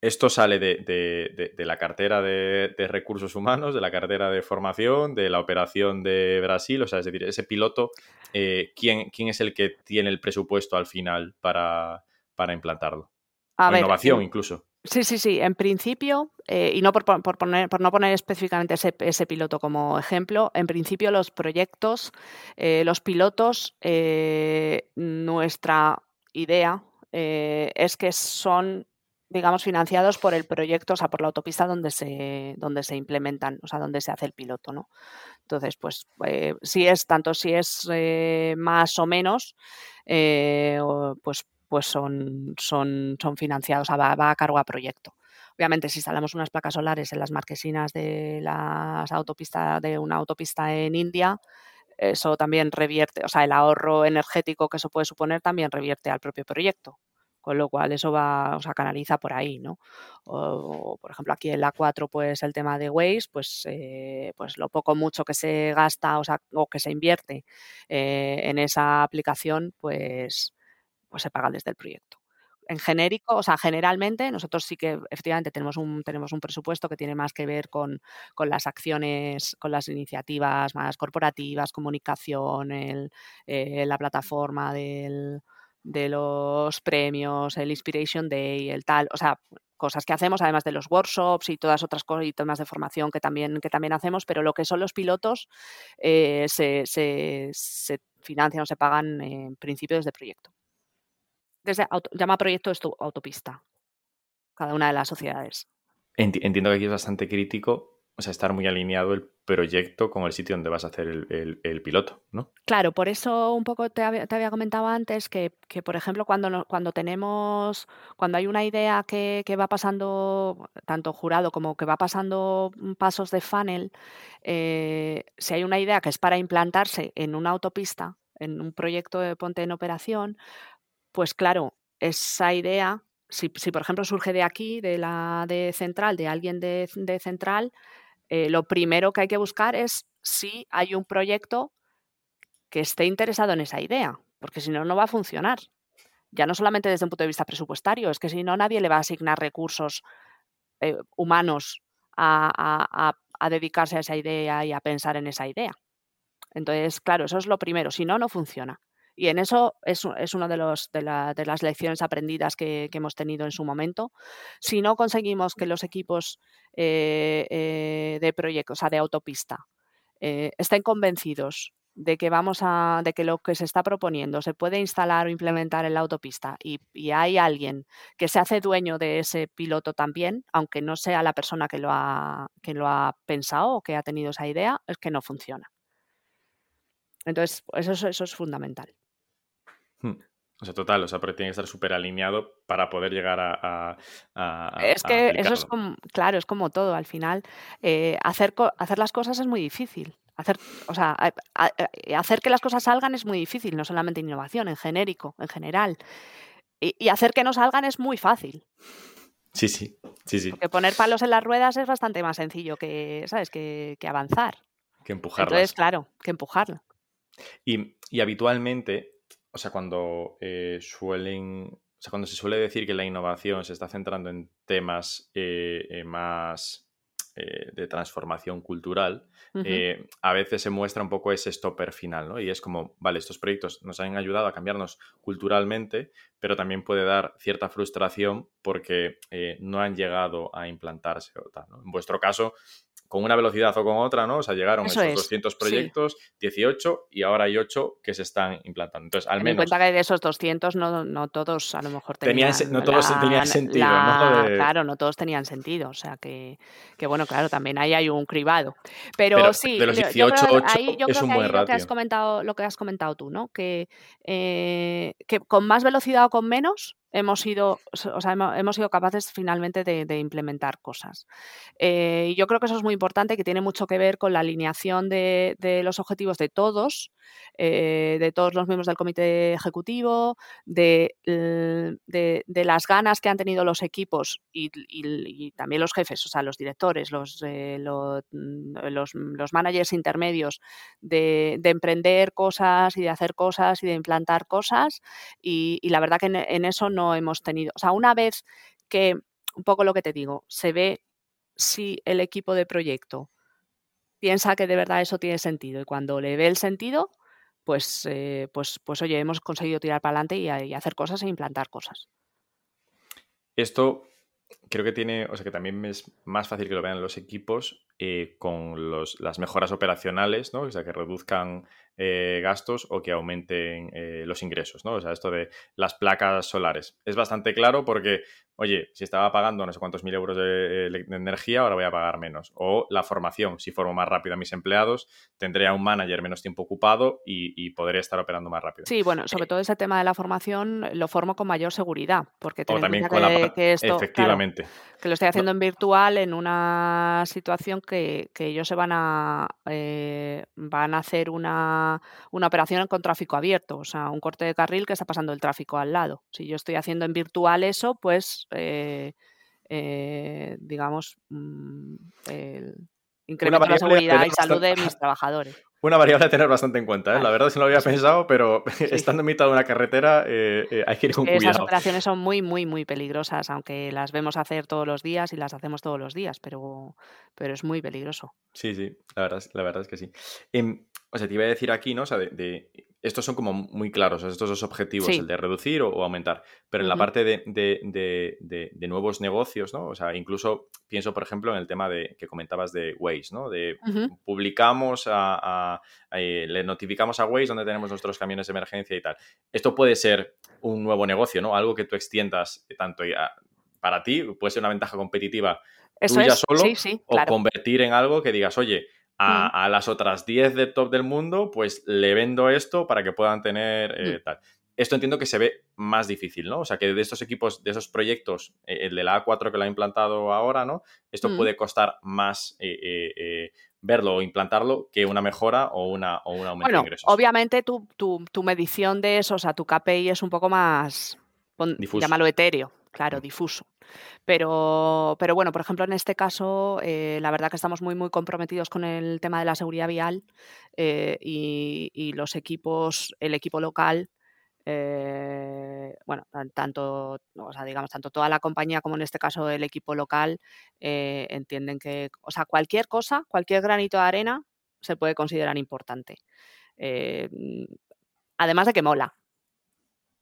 esto sale de, la cartera de, recursos humanos, de la cartera de formación, de la operación de Brasil, o sea, es decir, ese piloto, eh, ¿quién, es el que tiene el presupuesto al final para, implantarlo? A innovación incluso. Sí, sí, sí. En principio, eh, y no por, poner, por no poner específicamente ese, piloto como ejemplo, en principio los proyectos, eh, los pilotos, nuestra idea es que son digamos, financiados por el proyecto, o sea, por la autopista donde se, donde se implementan, o sea, donde se hace el piloto, ¿no? Entonces, pues, eh, si es, tanto si es eh, más o menos, eh, pues, pues son, son, son financiados, o sea, va, a cargo a proyecto. Obviamente, si instalamos unas placas solares en las marquesinas de las autopistas, de una autopista en India, eso también revierte, o sea, el ahorro energético que eso puede suponer también revierte al propio proyecto con lo cual eso va, o sea, canaliza por ahí, ¿no? O, por ejemplo, aquí en la 4, pues el tema de Waze, pues, eh, pues lo poco mucho que se gasta o, sea, o que se invierte eh, en esa aplicación, pues, pues se paga desde el proyecto en genérico, o sea, generalmente nosotros sí que efectivamente tenemos un, tenemos un presupuesto que tiene más que ver con, con las acciones, con las iniciativas más corporativas, comunicación, el, eh, la plataforma del, de los premios, el Inspiration Day, el tal, o sea, cosas que hacemos, además de los workshops y todas otras cosas y temas de formación que también, que también hacemos, pero lo que son los pilotos eh, se, se, financian o se pagan en principio desde proyecto. Desde llama proyecto esto autopista, cada una de las sociedades. Entiendo que aquí es bastante crítico o sea, estar muy alineado el proyecto con el sitio donde vas a hacer el, piloto, ¿no? Claro, por eso un poco te había, comentado antes que, por ejemplo, cuando, cuando tenemos, cuando hay una idea que, va pasando, tanto jurado como que va pasando pasos de funnel, eh, si hay una idea que es para implantarse en una autopista, en un proyecto de ponte en operación, pues claro, esa idea si, por ejemplo surge de aquí, de la de central, de alguien de central, eh, lo primero que hay que buscar es si hay un proyecto que esté interesado en esa idea, porque si no, no va a funcionar. Ya no solamente desde un punto de vista presupuestario, es que si no, nadie le va a asignar recursos eh, humanos a, dedicarse a esa idea y a pensar en esa idea. Entonces, claro, eso es lo primero. Si no, no funciona. Y en eso es, es una de, los, de, las lecciones aprendidas que, hemos tenido en su momento. Si no conseguimos que los equipos eh, eh, de proyectos, o sea, de autopista, eh, estén convencidos de que vamos a, de que lo que se está proponiendo se puede instalar o implementar en la autopista y, hay alguien que se hace dueño de ese piloto también, aunque no sea la persona que lo ha, que lo ha pensado o que ha tenido esa idea, es que no funciona. Entonces, eso, eso es fundamental. Hmm. O sea, total, o sea, pero tiene que estar súper alineado para poder llegar a... es que eso es como, claro, es como todo, al final, eh, hacer, hacer las cosas es muy difícil. Hacer, o sea, hacer que las cosas salgan es muy difícil, no solamente innovación, en genérico, en general. Y, hacer que no salgan es muy fácil. Sí, sí, sí, sí. Porque poner palos en las ruedas es bastante más sencillo que, ¿sabes? Que, que avanzar. Que empujarlas. Entonces, claro, que empujarlo. Y, y habitualmente o sea, cuando eh, suelen, o sea, cuando se suele decir que la innovación se está centrando en temas eh, eh, más de transformación cultural, a veces se muestra un poco ese stopper final, ¿no? Y es como, vale, estos proyectos nos han ayudado a cambiarnos culturalmente, pero también puede dar cierta frustración porque no han llegado a implantarse o tal, ¿no? En vuestro caso, con una velocidad o con otra, ¿no? O sea, llegaron esos 200 proyectos, 18 y ahora hay 8 que se están implantando. Entonces, al menos... En cuenta que de esos 200 no, no todos a lo mejor tenían... no todos tenían sentido, ¿no? Claro, no todos tenían sentido. O sea, que, que, bueno, claro, también ahí hay un cribado. Pero, sí, de los 18, yo creo, es un buen Lo que, has comentado, lo que has comentado tú, ¿no? Que, eh, que con más velocidad o con menos hemos sido, o sea, hemos, sido capaces finalmente de, implementar cosas. Eh, y yo creo que eso es muy importante, que tiene mucho que ver con la alineación de, los objetivos de todos, eh, de todos los miembros del comité ejecutivo, de, las ganas que han tenido los equipos y, también los jefes, o sea, los directores, los, eh, mm, los, los, managers intermedios, de, emprender cosas y de hacer cosas y de implantar cosas. Y, la verdad que en eso no hemos tenido. O sea, una vez que, un poco lo que te digo, se ve si el equipo de proyecto piensa que de verdad eso tiene sentido y cuando le ve el sentido, pues, eh, pues, pues oye, hemos conseguido tirar para adelante y, y, hacer cosas e implantar cosas. Esto creo que tiene, o sea, que también es más fácil que lo vean los equipos eh, con los, las mejoras operacionales, ¿no? O sea, que reduzcan eh, gastos o que aumenten eh, los ingresos, ¿no? O sea, esto de las placas solares. Es bastante claro porque oye, si estaba pagando no sé cuántos mil euros de, energía, ahora voy a pagar menos. O la formación, si formo más rápido a mis empleados, tendré a un manager menos tiempo ocupado y, podré estar operando más rápido. Sí, bueno, sobre eh, todo ese tema de la formación lo formo con mayor seguridad, porque o también con la, efectivamente. Que lo estoy haciendo en virtual en una situación que, ellos se van a eh, van a hacer una, una operación con tráfico abierto, o sea, un corte de carril que está pasando el tráfico al lado. Si yo estoy haciendo en virtual eso, pues eh, eh, digamos, mm, el incremento de la seguridad y salud de mis trabajadores. Una variable a tener bastante en cuenta, ¿eh? la verdad es que no lo había pensado, pero estando en mitad de una carretera hay que ir con cuidado. Esas operaciones son muy, muy, muy peligrosas, aunque las vemos hacer todos los días y las hacemos todos los días, pero, pero es muy peligroso. Sí, sí, la verdad, la verdad es que sí. O sea, te iba a decir aquí, ¿no? O sea, de estos son como muy claros, estos dos objetivos, el de reducir o, aumentar. Pero en la parte de, nuevos negocios, ¿no? O sea, incluso pienso, por ejemplo, en el tema de que comentabas de Waze, ¿no? De publicamos a, eh, le notificamos a Waze donde tenemos nuestros camiones de emergencia y tal. Esto puede ser un nuevo negocio, ¿no? Algo que tú extiendas tanto para ti, puede ser una ventaja competitiva tuya solo, o convertir en algo que digas, oye, a, las otras 10 de top del mundo, pues le vendo esto para que puedan tener eh, tal. Esto entiendo que se ve más difícil, ¿no? O sea, que de estos equipos, de esos proyectos, eh, el de la A4 que lo ha implantado ahora, ¿no? Esto puede costar más eh, verlo o implantarlo que una mejora o, una, o un aumento de ingresos. Obviamente tu, tu, medición de eso, o sea, tu KPI es un poco más, difuso. llámalo etéreo, claro, difuso. Pero, pero bueno, por ejemplo, en este caso, eh, la verdad que estamos muy, muy comprometidos con el tema de la seguridad vial eh, y, los equipos, el equipo local, eh, bueno, tanto, o sea, digamos, tanto toda la compañía como en este caso el equipo local entienden que, o sea, cualquier cosa, cualquier granito de arena se puede considerar importante. además de que mola,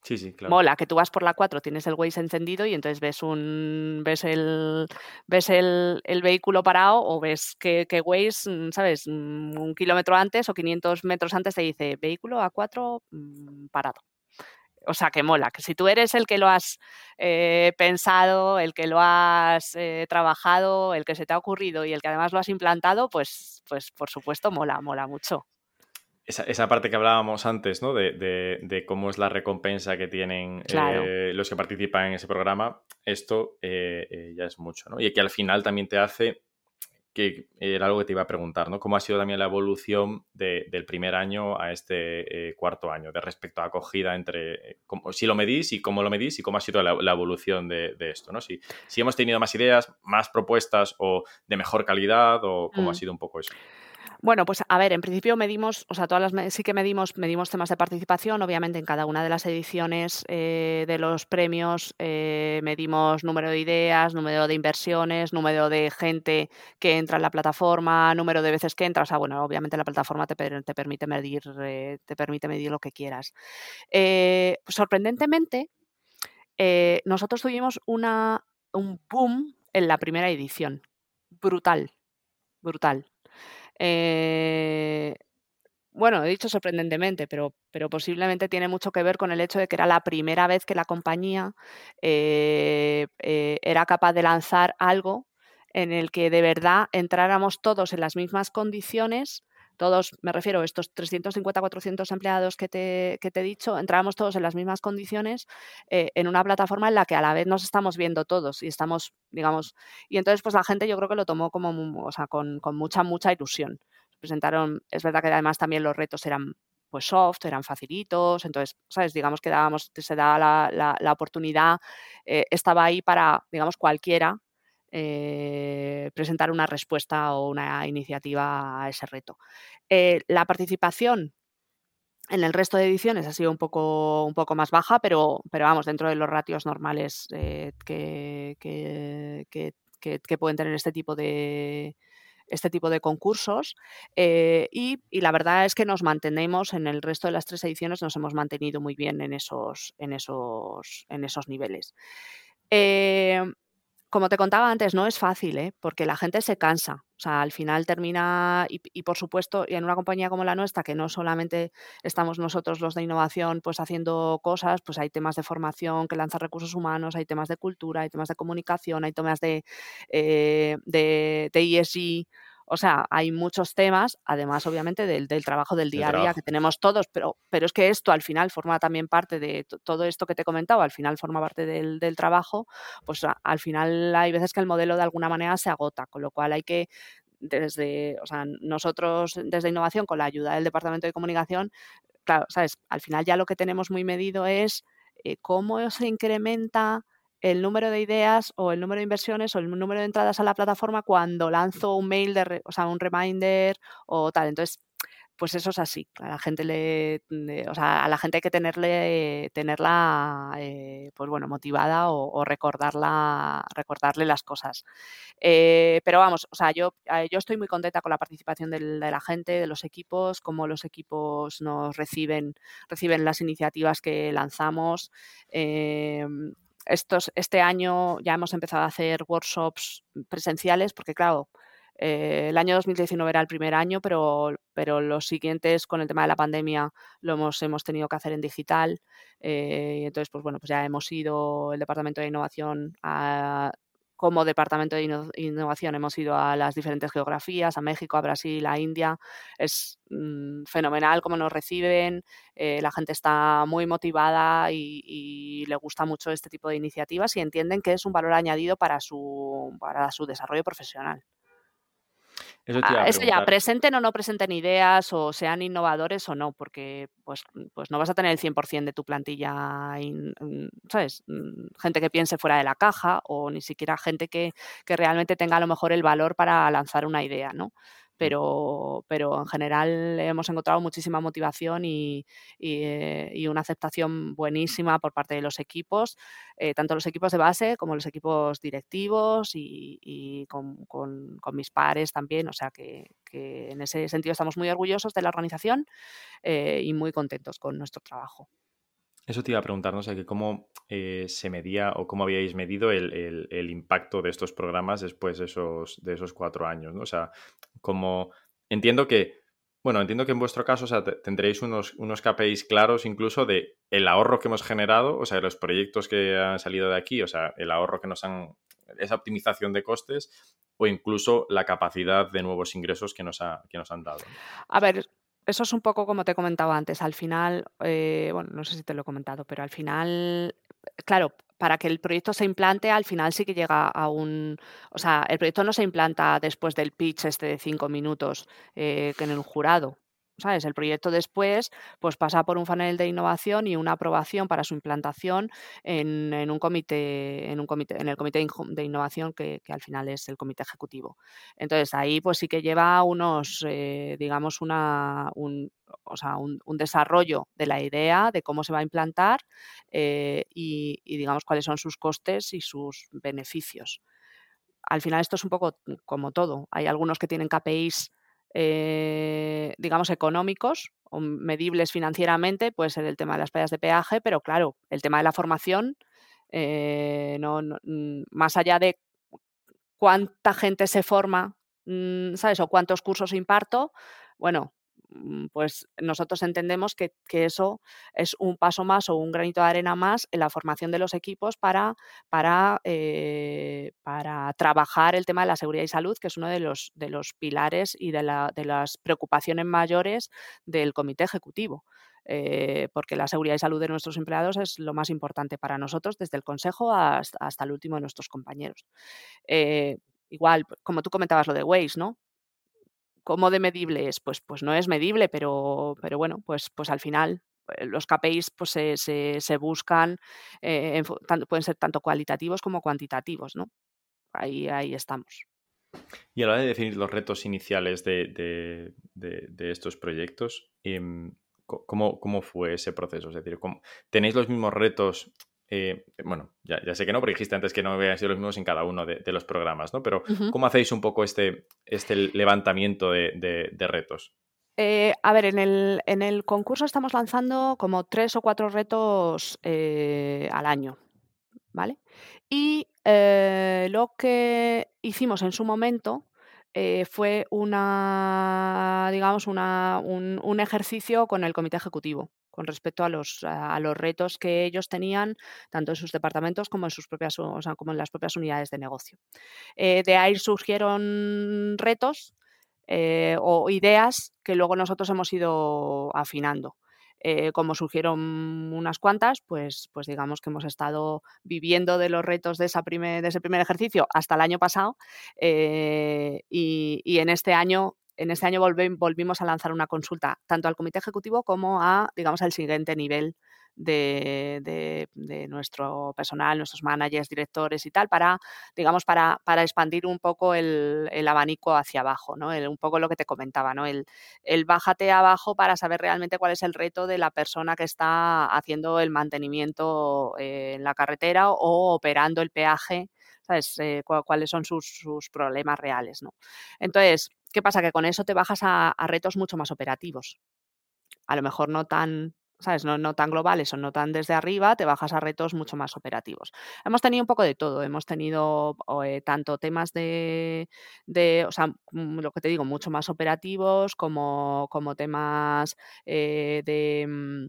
Sí, sí, claro. Mola, que tú vas por la 4, tienes el Waze encendido y entonces ves un ves el ves el, vehículo parado o ves que, que, Waze, mm, ¿sabes? Mm, un kilómetro antes o 500 metros antes te dice vehículo A4 mm, parado. O sea, que mola, que si tú eres el que lo has eh, pensado, el que lo has eh, trabajado, el que se te ha ocurrido y el que además lo has implantado, pues, pues por supuesto mola, mola mucho esa, parte que hablábamos antes, ¿no? De, cómo es la recompensa que tienen eh, los que participan en ese programa, esto eh, eh, ya es mucho, ¿no? Y que al final también te hace, que era algo que te iba a preguntar, ¿no? ¿Cómo ha sido también la evolución del primer año a este cuarto año, de respecto a acogida entre, si lo medís y cómo lo medís y cómo ha sido la, evolución de, esto, ¿no? Si, si hemos tenido más ideas, más propuestas o de mejor calidad o cómo ha mm. sido un poco eso. Bueno, pues a ver, en principio medimos, o sea, todas las sí que medimos, medimos temas de participación, obviamente en cada una de las ediciones eh, de los premios eh, medimos número de ideas, número de inversiones, número de gente que entra en la plataforma, número de veces que entras. O sea, bueno, obviamente la plataforma te, te permite medir, eh, te permite medir lo que quieras. sorprendentemente, nosotros tuvimos una, un boom en la primera edición. Brutal, brutal. Eh, bueno, he dicho sorprendentemente, pero, posiblemente tiene mucho que ver con el hecho de que era la primera vez que la compañía eh, eh, era capaz de lanzar algo en el que de verdad entráramos todos en las mismas condiciones todos, me refiero, estos 350, 400 empleados que te, que te he dicho, entrábamos todos en las mismas condiciones eh, en una plataforma en la que a la vez nos estamos viendo todos y estamos, digamos, y entonces pues la gente yo creo que lo tomó como, o sea, con, con mucha, mucha ilusión. Presentaron, es verdad que además también los retos eran pues soft, eran facilitos, entonces, ¿sabes? Digamos que dábamos, se da la, la, oportunidad, eh, estaba ahí para, digamos, cualquiera eh, presentar una respuesta o una iniciativa a ese reto. Eh, la participación en el resto de ediciones ha sido un poco, un poco más baja, pero, pero vamos, dentro de los ratios normales que, que, pueden tener este tipo de, este tipo de concursos eh, y, la verdad es que nos mantenemos en el resto de las tres ediciones, nos hemos mantenido muy bien en esos, en esos, en esos niveles. Eh, como te contaba antes, no es fácil, ¿eh? porque la gente se cansa. O sea, al final termina, y, por supuesto, y en una compañía como la nuestra, que no solamente estamos nosotros los de innovación pues haciendo cosas, pues hay temas de formación que lanza recursos humanos, hay temas de cultura, hay temas de comunicación, hay temas de, eh, de, de ESG. O sea, hay muchos temas, además obviamente del, trabajo del día a día que tenemos todos, pero, pero es que esto al final forma también parte de todo esto que te he comentado, al final forma parte del, trabajo, pues al final hay veces que el modelo de alguna manera se agota, con lo cual hay que desde, o sea, nosotros desde innovación con la ayuda del Departamento de Comunicación, claro, sabes, al final ya lo que tenemos muy medido es eh, cómo se incrementa el número de ideas o el número de inversiones o el número de entradas a la plataforma cuando lanzo un mail, de, o sea, un reminder o tal. Entonces, pues eso es así. A la gente le, o sea, a la gente hay que tenerle, tenerla, eh, pues bueno, motivada o, recordarla, recordarle las cosas. Eh, pero vamos, o sea, yo, eh, yo estoy muy contenta con la participación de la gente, de los equipos, cómo los equipos nos reciben, reciben las iniciativas que lanzamos estos, este año ya hemos empezado a hacer workshops presenciales porque, claro, eh, el año 2019 era el primer año, pero, pero los siguientes con el tema de la pandemia lo hemos, hemos tenido que hacer en digital. Eh, entonces, pues bueno, pues ya hemos ido el Departamento de Innovación a como departamento de innovación hemos ido a las diferentes geografías, a México, a Brasil, a India. Es mm, fenomenal cómo nos reciben, eh, la gente está muy motivada y, le gusta mucho este tipo de iniciativas y entienden que es un valor añadido para su, para su desarrollo profesional. Eso, ah, ya, presenten o no presenten ideas o sean innovadores o no, porque pues, pues no vas a tener el 100% de tu plantilla, mm, ¿sabes? Mm, gente que piense fuera de la caja o ni siquiera gente que, que realmente tenga a lo mejor el valor para lanzar una idea, ¿no? Pero, pero en general hemos encontrado muchísima motivación y, eh, y, una aceptación buenísima por parte de los equipos, eh, tanto los equipos de base como los equipos directivos y, con, mis pares también. O sea que, que, en ese sentido estamos muy orgullosos de la organización eh, y muy contentos con nuestro trabajo. Eso te iba a preguntar, no sé, que cómo eh, se medía o cómo habíais medido el, impacto de estos programas después de esos, de esos cuatro años, ¿no? O sea, como entiendo que, bueno, entiendo que en vuestro caso, o sea, tendréis unos, unos KPIs claros incluso de el ahorro que hemos generado, o sea, los proyectos que han salido de aquí, o sea, el ahorro que nos han, esa optimización de costes o incluso la capacidad de nuevos ingresos que nos, ha, que nos han dado. A ver, eso es un poco como te he comentado antes. Al final, eh, bueno, no sé si te lo he comentado, pero al final, claro, para que el proyecto se implante, al final sí que llega a un. O sea, el proyecto no se implanta después del pitch este de cinco minutos eh, que en el jurado. ¿Sabes? El proyecto después pues pasa por un panel de innovación y una aprobación para su implantación en, un comité, en un comité, en el comité de innovación que, al final es el comité ejecutivo. Entonces ahí pues sí que lleva unos, eh, digamos, un, o sea, un, desarrollo de la idea de cómo se va a implantar eh, y, y digamos cuáles son sus costes y sus beneficios. Al final esto es un poco como todo. Hay algunos que tienen KPIs eh, digamos, económicos o medibles financieramente, puede ser el tema de las playas de peaje, pero claro, el tema de la formación, eh, no, mm, más allá de cuánta gente se forma, mm, ¿sabes? O cuántos cursos imparto, bueno, pues nosotros entendemos que, eso es un paso más o un granito de arena más en la formación de los equipos para, para, eh, para trabajar el tema de la seguridad y salud, que es uno de los, de los pilares y de, las preocupaciones mayores del comité ejecutivo. Eh, porque la seguridad y salud de nuestros empleados es lo más importante para nosotros, desde el Consejo hasta, el último de nuestros compañeros. Eh, igual, como tú comentabas lo de Waze, ¿no? ¿Cómo de medible es? Pues, pues no es medible, pero, pero bueno, pues, pues al final eh, los KPIs pues se, se, buscan, eh, pueden ser tanto cualitativos como cuantitativos, ¿no? Ahí, ahí estamos. Y a la hora de definir los retos iniciales de, estos proyectos, em, ¿cómo, ¿cómo, fue ese proceso? Es decir, ¿tenéis los mismos retos eh, bueno, ya, sé que no, porque dijiste antes que no habían sido los mismos en cada uno de, los programas, ¿no? Pero ¿cómo hacéis un poco este, este levantamiento de, retos? Eh, a ver, en el, en el, concurso estamos lanzando como tres o cuatro retos eh, al año, ¿vale? Y lo que hicimos en su momento fue una, digamos, una, un, ejercicio con el comité ejecutivo con respecto a los, a los retos que ellos tenían, tanto en sus departamentos como en, sus propias, o sea, como en las propias unidades de negocio. Eh, de ahí surgieron retos eh, o ideas que luego nosotros hemos ido afinando. Eh, como surgieron unas cuantas, pues, pues digamos que hemos estado viviendo de los retos de, esa de ese primer ejercicio hasta el año pasado y, y, en este año en este año volvimos a lanzar una consulta tanto al comité ejecutivo como a, digamos, al siguiente nivel de, nuestro personal, nuestros managers, directores y tal, para, digamos, para, para expandir un poco el, abanico hacia abajo, ¿no? un poco lo que te comentaba, ¿no? El, el bájate abajo para saber realmente cuál es el reto de la persona que está haciendo el mantenimiento eh, en la carretera o operando el peaje, ¿sabes? Eh, cuáles son sus, sus problemas reales, ¿no? Entonces, ¿Qué pasa? Que con eso te bajas a, retos mucho más operativos. A lo mejor no tan ¿sabes? No, tan globales o no tan desde arriba, te bajas a retos mucho más operativos. Hemos tenido un poco de todo, hemos tenido eh, tanto temas de, o sea, mm, lo que te digo, mucho más operativos, como, como temas eh, de mm,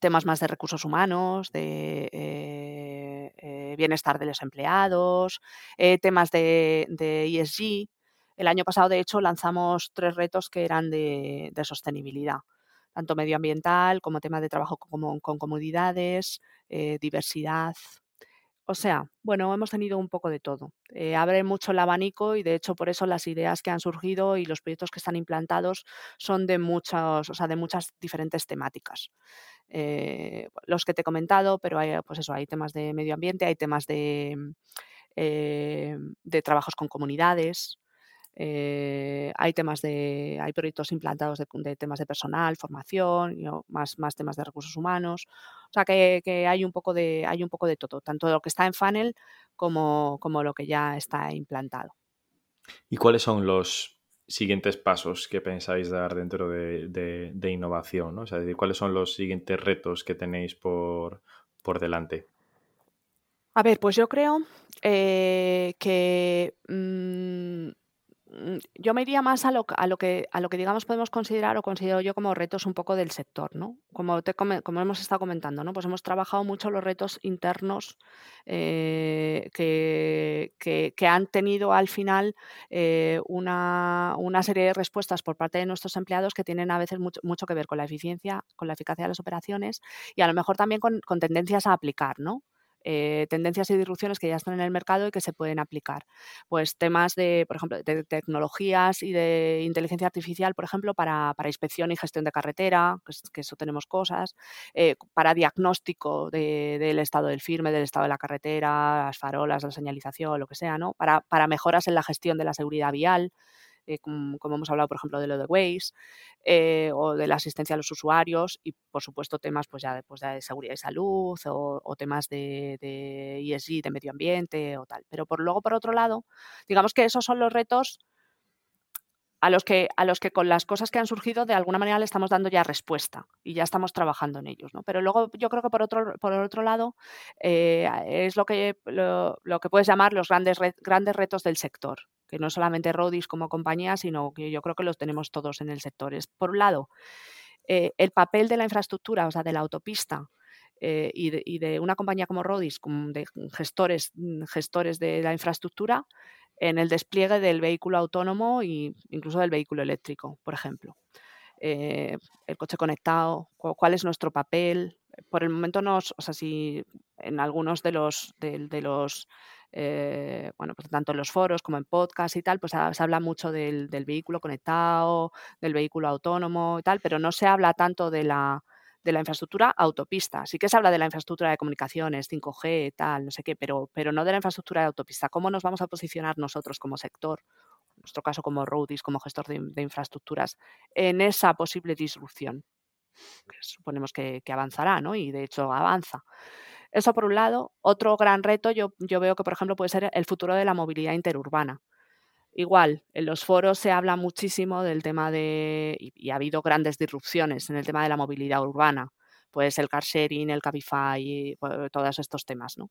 temas más de recursos humanos, de eh, bienestar de los empleados, temas de, de ESG, el año pasado, de hecho, lanzamos tres retos que eran de, sostenibilidad, tanto medioambiental como tema de trabajo con, comunidades, eh, diversidad. O sea, bueno, hemos tenido un poco de todo. Eh, abre mucho el abanico y de hecho por eso las ideas que han surgido y los proyectos que están implantados son de muchas, o sea, de muchas diferentes temáticas. Eh, los que te he comentado, pero hay, pues eso, hay temas de medio ambiente, hay temas de, de trabajos con comunidades, eh, hay temas de, hay proyectos implantados de, temas de personal, formación, más, más temas de recursos humanos. O sea que, hay un poco de, hay un poco de todo, tanto lo que está en funnel como, como lo que ya está implantado. ¿Y cuáles son los siguientes pasos que pensáis dar dentro de, innovación? O sea, ¿cuáles son los siguientes retos que tenéis por, por delante? A ver, pues yo creo eh, que Mm, yo me iría más a lo, a lo, que, a lo que digamos podemos considerar o considero yo como retos un poco del sector, ¿no? Como, te, como hemos estado comentando, ¿no? Pues hemos trabajado mucho los retos internos eh, que, que, han tenido al final eh, una, una, serie de respuestas por parte de nuestros empleados que tienen a veces mucho, mucho, que ver con la eficiencia, con la eficacia de las operaciones y a lo mejor también con, con tendencias a aplicar, ¿no? Eh, tendencias y disrupciones que ya están en el mercado y que se pueden aplicar. Pues temas de, por ejemplo, de tecnologías y de inteligencia artificial, por ejemplo, para, inspección y gestión de carretera, que, eso tenemos cosas, eh, para diagnóstico del estado del firme, del estado de la carretera, las farolas, la señalización, lo que sea, ¿no? Para, para mejoras en la gestión de la seguridad vial. Eh, como, hemos hablado, por ejemplo, de lo de Waze, eh, o de la asistencia a los usuarios y, por supuesto, temas pues ya después de seguridad y salud o, temas de, de, ESG, de medio ambiente o tal. Pero por luego, por otro lado, digamos que esos son los retos a los que, a los que con las cosas que han surgido de alguna manera le estamos dando ya respuesta y ya estamos trabajando en ellos. ¿no? Pero luego yo creo que por otro, por otro lado eh, es lo que, lo, que puedes llamar los grandes, grandes retos del sector, no solamente Rodis como compañía, sino que yo creo que los tenemos todos en el sector. Es, por un lado, eh, el papel de la infraestructura, o sea, de la autopista, eh, y, de, una compañía como Rodis, de gestores, mm, gestores de la infraestructura, en el despliegue del vehículo autónomo e incluso del vehículo eléctrico, por ejemplo. Eh, el coche conectado, cuál es nuestro papel. Por el momento nos, o sea, si en algunos de los, de, los eh, bueno, pues tanto en los foros como en podcast y tal, pues se habla mucho del, vehículo conectado, del vehículo autónomo y tal, pero no se habla tanto de la, de la infraestructura autopista. Sí que se habla de la infraestructura de comunicaciones, 5G, tal, no sé qué, pero, pero no de la infraestructura de autopista. ¿Cómo nos vamos a posicionar nosotros como sector, en nuestro caso como roadies, como gestor de, infraestructuras, en esa posible disrupción? Que suponemos que, avanzará, ¿no? Y de hecho avanza. Eso por un lado. Otro gran reto yo, yo veo que, por ejemplo, puede ser el futuro de la movilidad interurbana. Igual, en los foros se habla muchísimo del tema de, y, ha habido grandes disrupciones en el tema de la movilidad urbana, pues el car sharing, el Cabify, pues, todos estos temas, ¿no?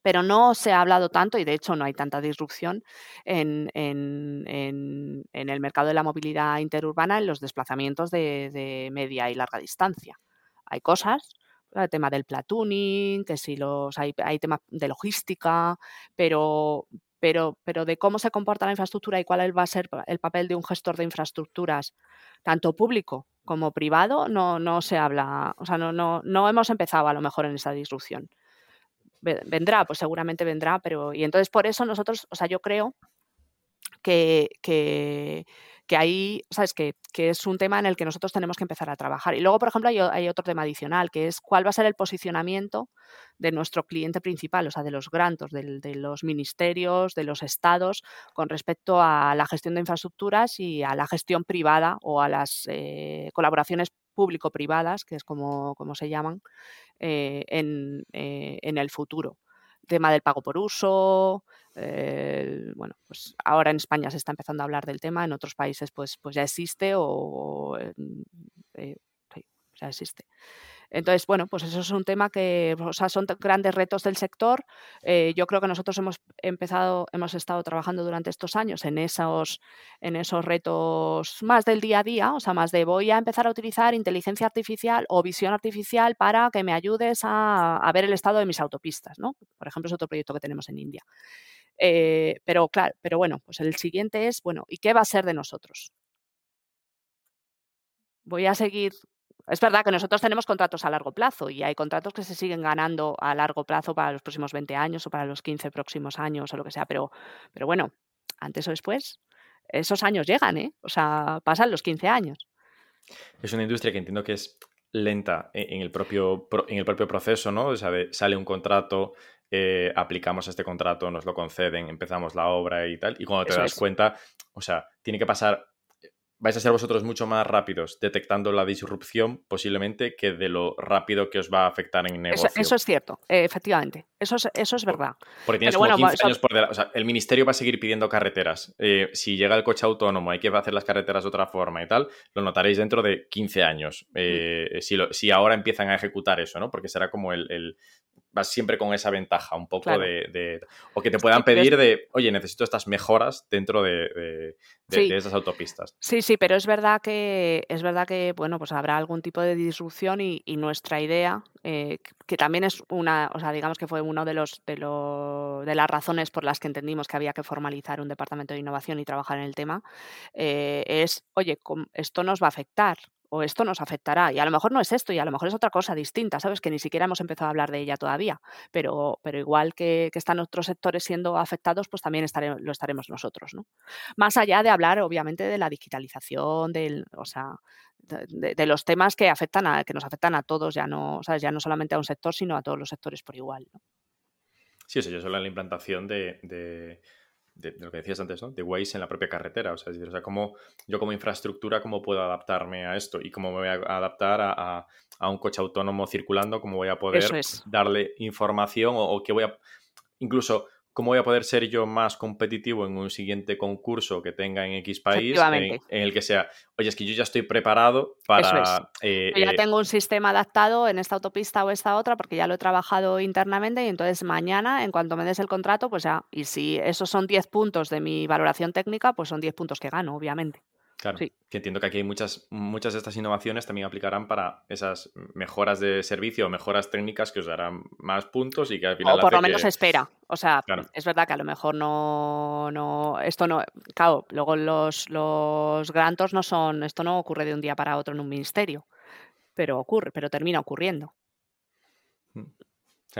Pero no se ha hablado tanto, y de hecho no hay tanta disrupción en, el mercado de la movilidad interurbana en los desplazamientos de, media y larga distancia. Hay cosas, el tema del platooning, que si los hay, hay temas de logística, pero, pero, pero de cómo se comporta la infraestructura y cuál va a ser el papel de un gestor de infraestructuras, tanto público como privado, no, no se habla, o sea, no, no, no hemos empezado a lo mejor en esa disrupción. Vendrá, pues seguramente vendrá, pero y entonces por eso nosotros, o sea, yo creo que, que que ahí, ¿sabes? Que, que, es un tema en el que nosotros tenemos que empezar a trabajar. Y luego, por ejemplo, hay, otro tema adicional, que es cuál va a ser el posicionamiento de nuestro cliente principal, o sea, de los grantos, de, los ministerios, de los estados, con respecto a la gestión de infraestructuras y a la gestión privada o a las eh, colaboraciones público-privadas, que es como, se llaman, eh, en, eh, en el futuro tema del pago por uso. bueno, pues ahora en España se está empezando a hablar del tema, en otros países pues, pues ya existe o, eh, ya existe. Entonces, bueno, pues eso es un tema que, o sea, son grandes retos del sector. Eh, yo creo que nosotros hemos empezado, hemos estado trabajando durante estos años en esos, en esos retos más del día a día, o sea, más de voy a empezar a utilizar inteligencia artificial o visión artificial para que me ayudes a, ver el estado de mis autopistas, ¿no? Por ejemplo, es otro proyecto que tenemos en India. Eh, pero claro, pero bueno, pues el siguiente es, bueno, ¿y qué va a ser de nosotros? Voy a seguir es verdad que nosotros tenemos contratos a largo plazo y hay contratos que se siguen ganando a largo plazo para los próximos 20 años o para los 15 próximos años o lo que sea, pero, pero bueno, antes o después, esos años llegan, ¿eh? O sea, pasan los 15 años. Es una industria que entiendo que es lenta en el propio, en el propio proceso, ¿no? O sea, sale un contrato, eh, aplicamos este contrato, nos lo conceden, empezamos la obra y tal, y cuando te das cuenta, o sea, tiene que pasar vais a ser vosotros mucho más rápidos detectando la disrupción posiblemente que de lo rápido que os va a afectar en negocio. Eso, es cierto, efectivamente. Eso es, eso es verdad. Porque tienes como 15 años por delante. O sea, el ministerio va a seguir pidiendo carreteras. Eh, si llega el coche autónomo, hay que hacer las carreteras de otra forma y tal, lo notaréis dentro de 15 años. Mm. Eh, si, ahora empiezan a ejecutar eso, ¿no? Porque será como el, vas siempre con esa ventaja un poco de, O que te puedan pedir de, oye, necesito estas mejoras dentro de, esas autopistas. Sí, sí, pero es verdad que es verdad que, bueno, pues habrá algún tipo de disrupción y, nuestra idea, eh, que también es una, o sea, digamos que fue uno de los, de de las razones por las que entendimos que había que formalizar un departamento de innovación y trabajar en el tema, eh, es, oye, esto nos va a afectar o esto nos afectará. Y a lo mejor no es esto, y a lo mejor es otra cosa distinta, ¿sabes? Que ni siquiera hemos empezado a hablar de ella todavía. Pero, pero igual que, están otros sectores siendo afectados, pues también lo estaremos nosotros, ¿no? Más allá de hablar, obviamente, de la digitalización, del, o sea, de, los temas que afectan a, que nos afectan a todos, ya no, ¿sabes? Ya no solamente a un sector, sino a todos los sectores por igual. ¿no? Sí, eso yo solo la implantación de, lo que decías antes, ¿no? De Waze en la propia carretera. O sea, es decir, o sea, cómo, yo como infraestructura, cómo puedo adaptarme a esto y cómo me voy a adaptar a, a, un coche autónomo circulando, cómo voy a poder darle información o, o, qué voy a... Incluso cómo voy a poder ser yo más competitivo en un siguiente concurso que tenga en X país, en, el que sea, oye, es que yo ya estoy preparado para... Eh, ya eh, tengo un sistema adaptado en esta autopista o esta otra porque ya lo he trabajado internamente y entonces mañana, en cuanto me des el contrato, pues ya, y si esos son 10 puntos de mi valoración técnica, pues son 10 puntos que gano, obviamente. Claro, que entiendo que aquí hay muchas, muchas de estas innovaciones también aplicarán para esas mejoras de servicio o mejoras técnicas que os darán más puntos y que al final. O por lo menos se espera. O sea, es verdad que a lo mejor no, no. Esto no. Claro, luego los, los grantos no son. Esto no ocurre de un día para otro en un ministerio. Pero ocurre, pero termina ocurriendo.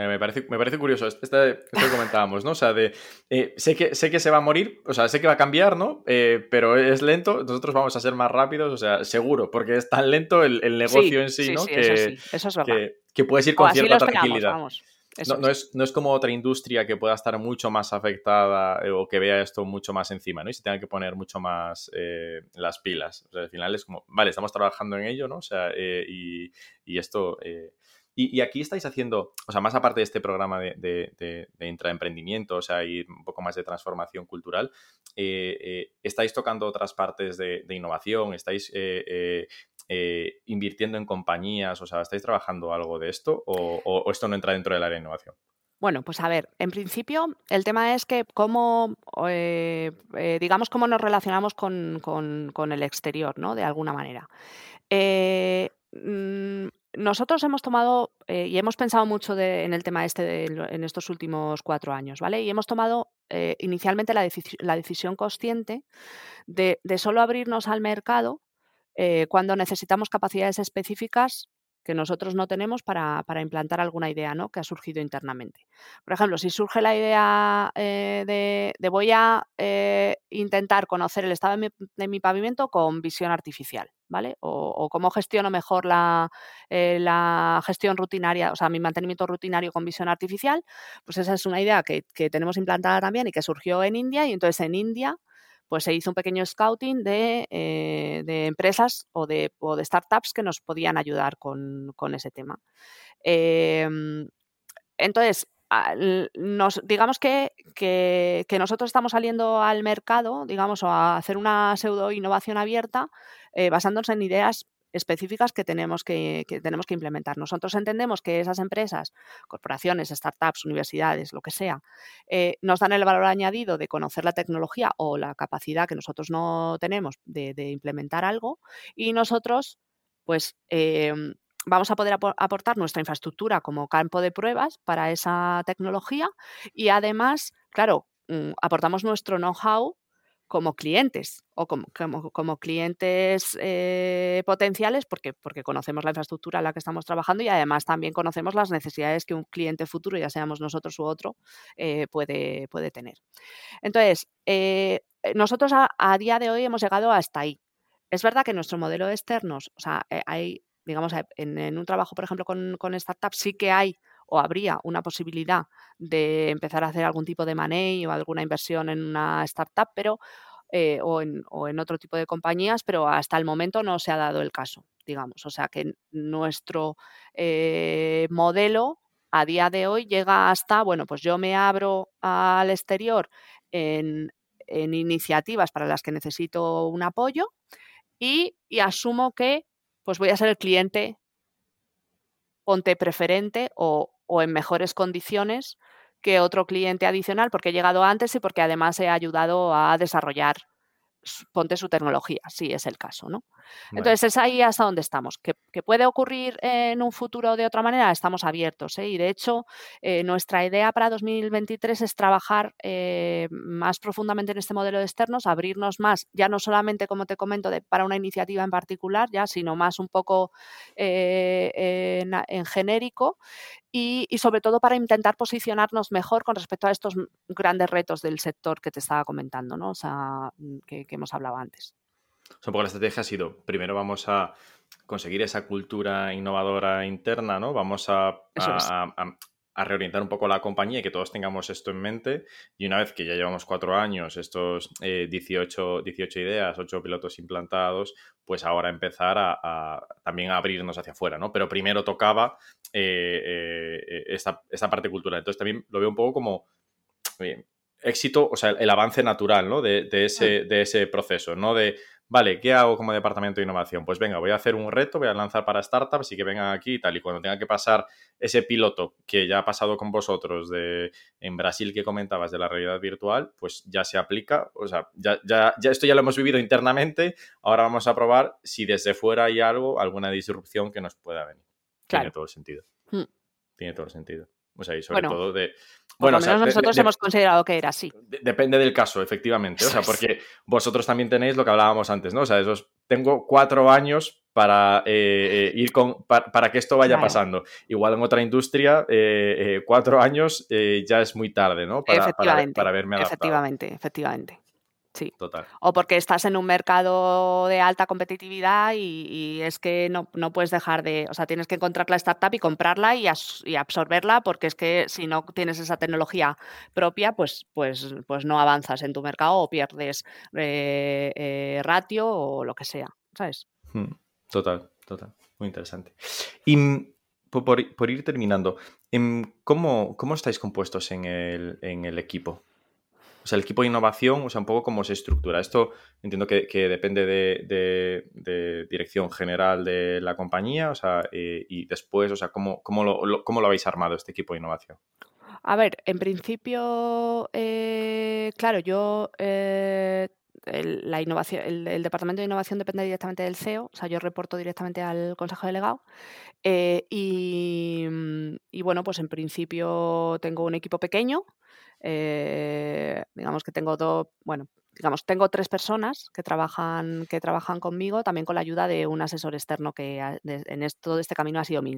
Me parece, me parece curioso esto, que comentábamos, ¿no? O sea, de eh, sé, que, sé que se va a morir, o sea, sé que va a cambiar, ¿no? Eh, pero es lento, nosotros vamos a ser más rápidos, o sea, seguro, porque es tan lento el, negocio en sí, ¿no? que, eso, es que, puedes ir con cierta tranquilidad. No, es, no, es, como otra industria que pueda estar mucho más afectada eh, o que vea esto mucho más encima, ¿no? Y se tenga que poner mucho más las pilas. O sea, al final es como, vale, estamos trabajando en ello, ¿no? O sea, y, y, esto y, aquí estáis haciendo, o sea, más aparte de este programa de, de, intraemprendimiento, o sea, y un poco más de transformación cultural, eh, eh, ¿estáis tocando otras partes de, innovación? ¿Estáis eh, invirtiendo en compañías? O sea, ¿estáis trabajando algo de esto o, esto no entra dentro del área de innovación? Bueno, pues a ver, en principio el tema es que cómo, digamos, cómo nos relacionamos con, con, el exterior, ¿no? De alguna manera. Mm, nosotros hemos tomado eh, y hemos pensado mucho en el tema este en estos últimos cuatro años, ¿vale? Y hemos tomado eh, inicialmente la, decisión consciente de, solo abrirnos al mercado eh, cuando necesitamos capacidades específicas que nosotros no tenemos para, implantar alguna idea ¿no? que ha surgido internamente. Por ejemplo, si surge la idea de, voy a intentar conocer el estado de mi pavimento con visión artificial. ¿Vale? O, cómo gestiono mejor eh, la, gestión rutinaria, o sea, mi mantenimiento rutinario con visión artificial, pues esa es una idea que, tenemos implantada también y que surgió en India y entonces en India pues se hizo un pequeño scouting de, eh, empresas o de, de, startups que nos podían ayudar con, ese tema. Em, entonces, nos, digamos que, que, nosotros estamos saliendo al mercado, digamos, o a hacer una pseudo innovación abierta eh, basándonos en ideas específicas que tenemos que, tenemos que implementar. Nosotros entendemos que esas empresas, corporaciones, startups, universidades, lo que sea, eh, nos dan el valor añadido de conocer la tecnología o la capacidad que nosotros no tenemos de, implementar algo y nosotros, pues, em, vamos a poder aportar nuestra infraestructura como campo de pruebas para esa tecnología y además, claro, mm, aportamos nuestro know-how como clientes o como, como, clientes eh, potenciales porque, porque conocemos la infraestructura en la que estamos trabajando y además también conocemos las necesidades que un cliente futuro, ya seamos nosotros u otro, eh, puede, puede tener. Entonces, eh, nosotros a, día de hoy hemos llegado hasta ahí. Es verdad que nuestro modelo de externos, o sea, hay, digamos, en, un trabajo, por ejemplo, con, con startups sí que hay o habría una posibilidad de empezar a hacer algún tipo de money o alguna inversión en una startup, pero eh, o, en, otro tipo de compañías, pero hasta el momento no se ha dado el caso, digamos. O sea que nuestro eh, modelo a día de hoy llega hasta, bueno, pues yo me abro al exterior en, iniciativas para las que necesito un apoyo y, y asumo que pues voy a ser el cliente ponte preferente o, o en mejores condiciones que otro cliente adicional porque he llegado antes y porque además he ayudado a desarrollar ponte su tecnología, si es el caso, ¿no? Entonces es ahí hasta donde estamos. ¿Que, puede ocurrir en un futuro de otra manera? Estamos abiertos. ¿eh? Y de hecho, eh, nuestra idea para 2023 es trabajar eh, más profundamente en este modelo de externos, abrirnos más, ya no solamente, como te comento, de, para una iniciativa en particular, ya, sino más un poco en, en, genérico y, sobre todo para intentar posicionarnos mejor con respecto a estos grandes retos del sector que te estaba comentando, ¿no? O sea, mm, que, hemos hablado antes. O sea, poco la estrategia ha sido, primero vamos a conseguir esa cultura innovadora interna, ¿no? Vamos a, a reorientar un poco la compañía y que todos tengamos esto en mente. Y una vez que ya llevamos cuatro años, estos 18, eh, 18 ideas, ocho pilotos implantados, pues ahora empezar a, también a abrirnos hacia afuera, ¿no? Pero primero tocaba eh, eh, esta, parte cultural. Entonces también lo veo un poco como éxito, o sea, el avance natural, ¿no? De, ese, de ese proceso, no de, vale, ¿qué hago como departamento de innovación? Pues venga, voy a hacer un reto, voy a lanzar para startups y que vengan aquí y tal. Y cuando tenga que pasar ese piloto que ya ha pasado con vosotros de en Brasil que comentabas de la realidad virtual, pues ya se aplica. O sea, ya, ya, ya esto ya lo hemos vivido internamente. Ahora vamos a probar si desde fuera hay algo, alguna disrupción que nos pueda venir. Tiene todo el sentido. Hmm. Tiene todo el sentido. O sea, y sobre todo de. Bueno, nosotros hemos considerado que era así. depende del caso, efectivamente. O sea, porque vosotros también tenéis lo que hablábamos antes, ¿no? O sea, esos, tengo cuatro años para eh, eh, ir con. Para, que esto vaya pasando. Igual en otra industria, eh, cuatro años ya es muy tarde, ¿no? Para, para, verme adaptado. Efectivamente, efectivamente. Sí. Total. O porque estás en un mercado de alta competitividad y, es que no, puedes dejar de, o sea, tienes que encontrar la startup y comprarla y, absorberla porque es que si no tienes esa tecnología propia, pues, pues, pues no avanzas en tu mercado o pierdes eh, eh, ratio o lo que sea, ¿sabes? Hmm. Total, total. Muy interesante. Y mm, por, ir terminando, em, ¿cómo, ¿cómo, estáis compuestos en el, en el equipo? O sea, el equipo de innovación, o sea, un poco cómo se estructura. Esto entiendo que, depende de, dirección general de la compañía, o sea, eh, y después, o sea, ¿cómo, cómo, lo, ¿cómo lo habéis armado este equipo de innovación? A ver, en principio, eh, claro, yo eh, la innovación, el, departamento de innovación depende directamente del CEO, o sea, yo reporto directamente al Consejo Delegado. y, y, bueno, pues en principio tengo un equipo pequeño, eh, digamos que tengo dos, bueno, digamos, tengo tres personas que trabajan, que trabajan conmigo, también con la ayuda de un asesor externo que en todo este camino ha sido mi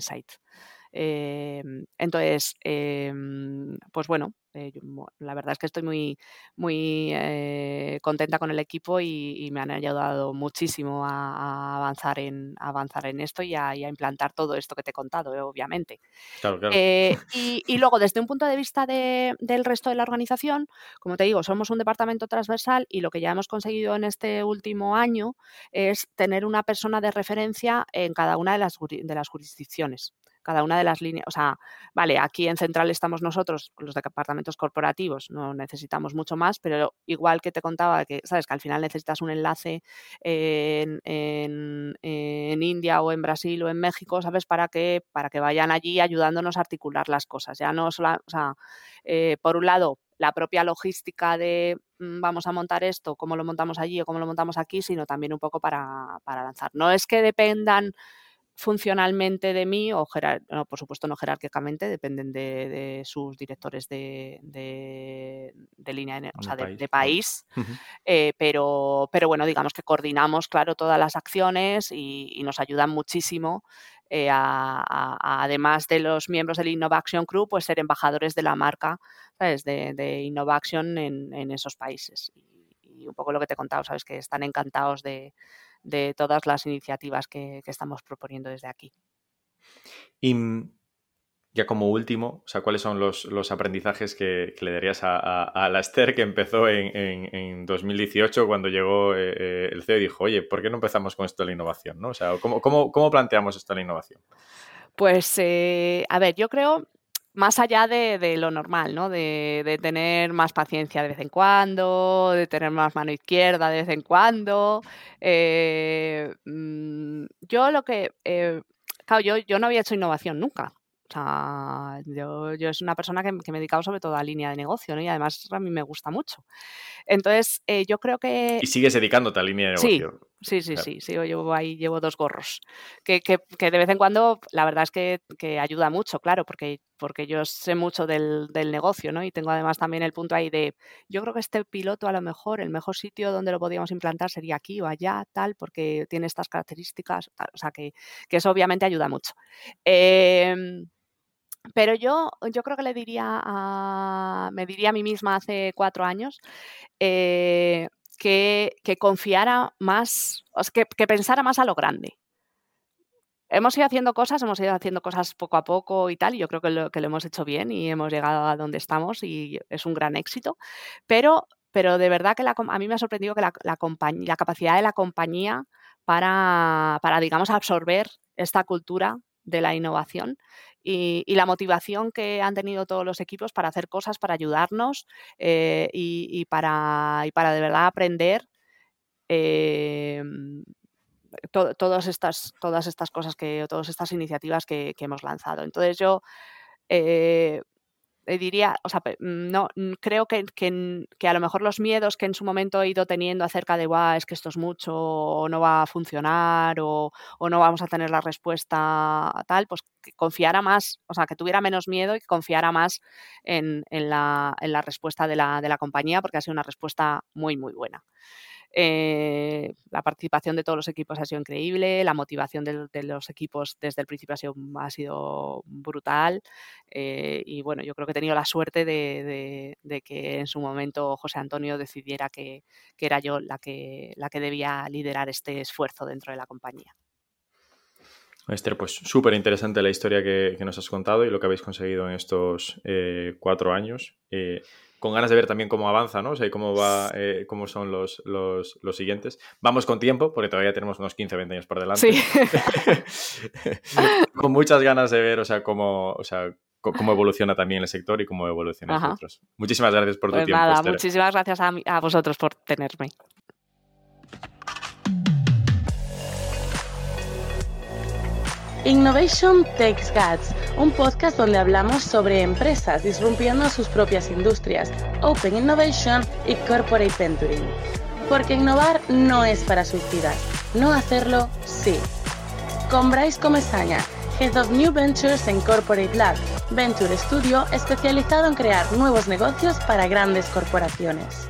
Em, entonces, em, pues bueno, eh, la verdad es que estoy muy, muy eh, contenta con el equipo y, me han ayudado muchísimo a, avanzar, en, avanzar en esto y a, implantar todo esto que te he contado, eh, obviamente. y, luego, desde un punto de vista del resto de la organización, como te digo, somos un departamento transversal y lo que ya hemos conseguido en este último año es tener una persona de referencia en cada una de las, de las jurisdicciones cada una de las líneas, o sea, vale, aquí en Central estamos nosotros, los departamentos corporativos, no necesitamos mucho más, pero igual que te contaba que, sabes, que al final necesitas un enlace en, India o en Brasil o en México, ¿sabes? Para que, para que vayan allí ayudándonos a articular las cosas. Ya no solo, o sea, eh, por un lado, la propia logística de mm, vamos a montar esto, cómo lo montamos allí o cómo lo montamos aquí, sino también un poco para, para lanzar. No es que dependan funcionalmente de mí, o no, por supuesto no jerárquicamente, dependen de, sus directores de, de, línea, o sea, de, país, eh, pero, pero bueno, digamos que coordinamos, claro, todas las acciones y, nos ayudan muchísimo. Eh, además de los miembros del Innovation Crew, pues ser embajadores de la marca, ¿sabes? De, Innovation en, en esos países. Y, y, un poco lo que te he contado, ¿sabes? Que están encantados de, de todas las iniciativas que, estamos proponiendo desde aquí. Y mm, ya como último, o sea, ¿cuáles son los, aprendizajes que, le darías a, la Esther que empezó en, 2018 cuando llegó eh, eh, el CEO y dijo, oye, ¿por qué no empezamos con esto de la innovación? ¿no? O sea, ¿cómo, cómo, planteamos esto de la innovación? Pues, eh, a ver, yo creo más allá de, lo normal, ¿no? De, tener más paciencia de vez en cuando, de tener más mano izquierda de vez en cuando. Eh, mm, yo lo que... Eh, claro, yo, yo no había hecho innovación nunca. O sea, yo, yo es una persona que, me he dedicado sobre todo a línea de negocio, ¿no? Y además a mí me gusta mucho. Entonces, eh, yo creo que... Y sigues dedicándote a línea de negocio. Sí, sí, sí, sí, yo llevo ahí, llevo dos gorros. Que, que, que, de vez en cuando, la verdad es que, que, ayuda mucho, claro, porque, porque yo sé mucho del, del, negocio, ¿no? Y tengo además también el punto ahí de, yo creo que este piloto a lo mejor, el mejor sitio donde lo podríamos implantar sería aquí o allá, tal, porque tiene estas características, o sea, que, que eso obviamente ayuda mucho. Eh, pero yo, yo creo que le diría a, me diría a mí misma hace cuatro años eh, que, confiara más, que, que pensara más a lo grande. Hemos ido haciendo cosas, hemos ido haciendo cosas poco a poco y tal, y yo creo que lo, que lo hemos hecho bien y hemos llegado a donde estamos y es un gran éxito, pero, pero de verdad que a mí me ha sorprendido que la, la, la capacidad de la compañía para, para, digamos, absorber esta cultura de la innovación y, la motivación que han tenido todos los equipos para hacer cosas, para ayudarnos eh, y, para, para de verdad aprender em, todas, estas, todas estas cosas que, todas estas iniciativas que, hemos lanzado. Entonces yo eh, eh, diría, o sea, mm, no, creo que, que, a lo mejor los miedos que en su momento he ido teniendo acerca de, guau, es que esto es mucho, o no va a funcionar, o, no vamos a tener la respuesta tal, pues que confiara más, o sea, que tuviera menos miedo y que confiara más en, la, en la, respuesta de la, de la compañía, porque ha sido una respuesta muy, muy buena. Eh, la participación de todos los equipos ha sido increíble, la motivación de, los equipos desde el principio ha sido, brutal eh, y bueno, yo creo que he tenido la suerte de, que en su momento José Antonio decidiera que, era yo la que, la que debía liderar este esfuerzo dentro de la compañía. Esther, pues súper interesante la historia que, nos has contado y lo que habéis conseguido en estos eh, cuatro años con ganas de ver también cómo avanza, ¿no? O sea, cómo va, eh, cómo son los, los, siguientes. Vamos con tiempo, porque todavía tenemos unos 15, 20 años por delante. Sí. con muchas ganas de ver, o sea, cómo, o sea, cómo evoluciona también el sector y cómo evoluciona nosotros. Muchísimas gracias por tu pues tiempo. Nada, muchísimas gracias a, a vosotros por tenerme. Innovation Takes Guts, un podcast donde hablamos sobre empresas disrumpiendo sus propias industrias, Open Innovation y Corporate Venturing. Porque innovar no es para suicidas, no hacerlo sí. Con Bryce Comesaña, Head of New Ventures en Corporate Lab, Venture Studio especializado en crear nuevos negocios para grandes corporaciones.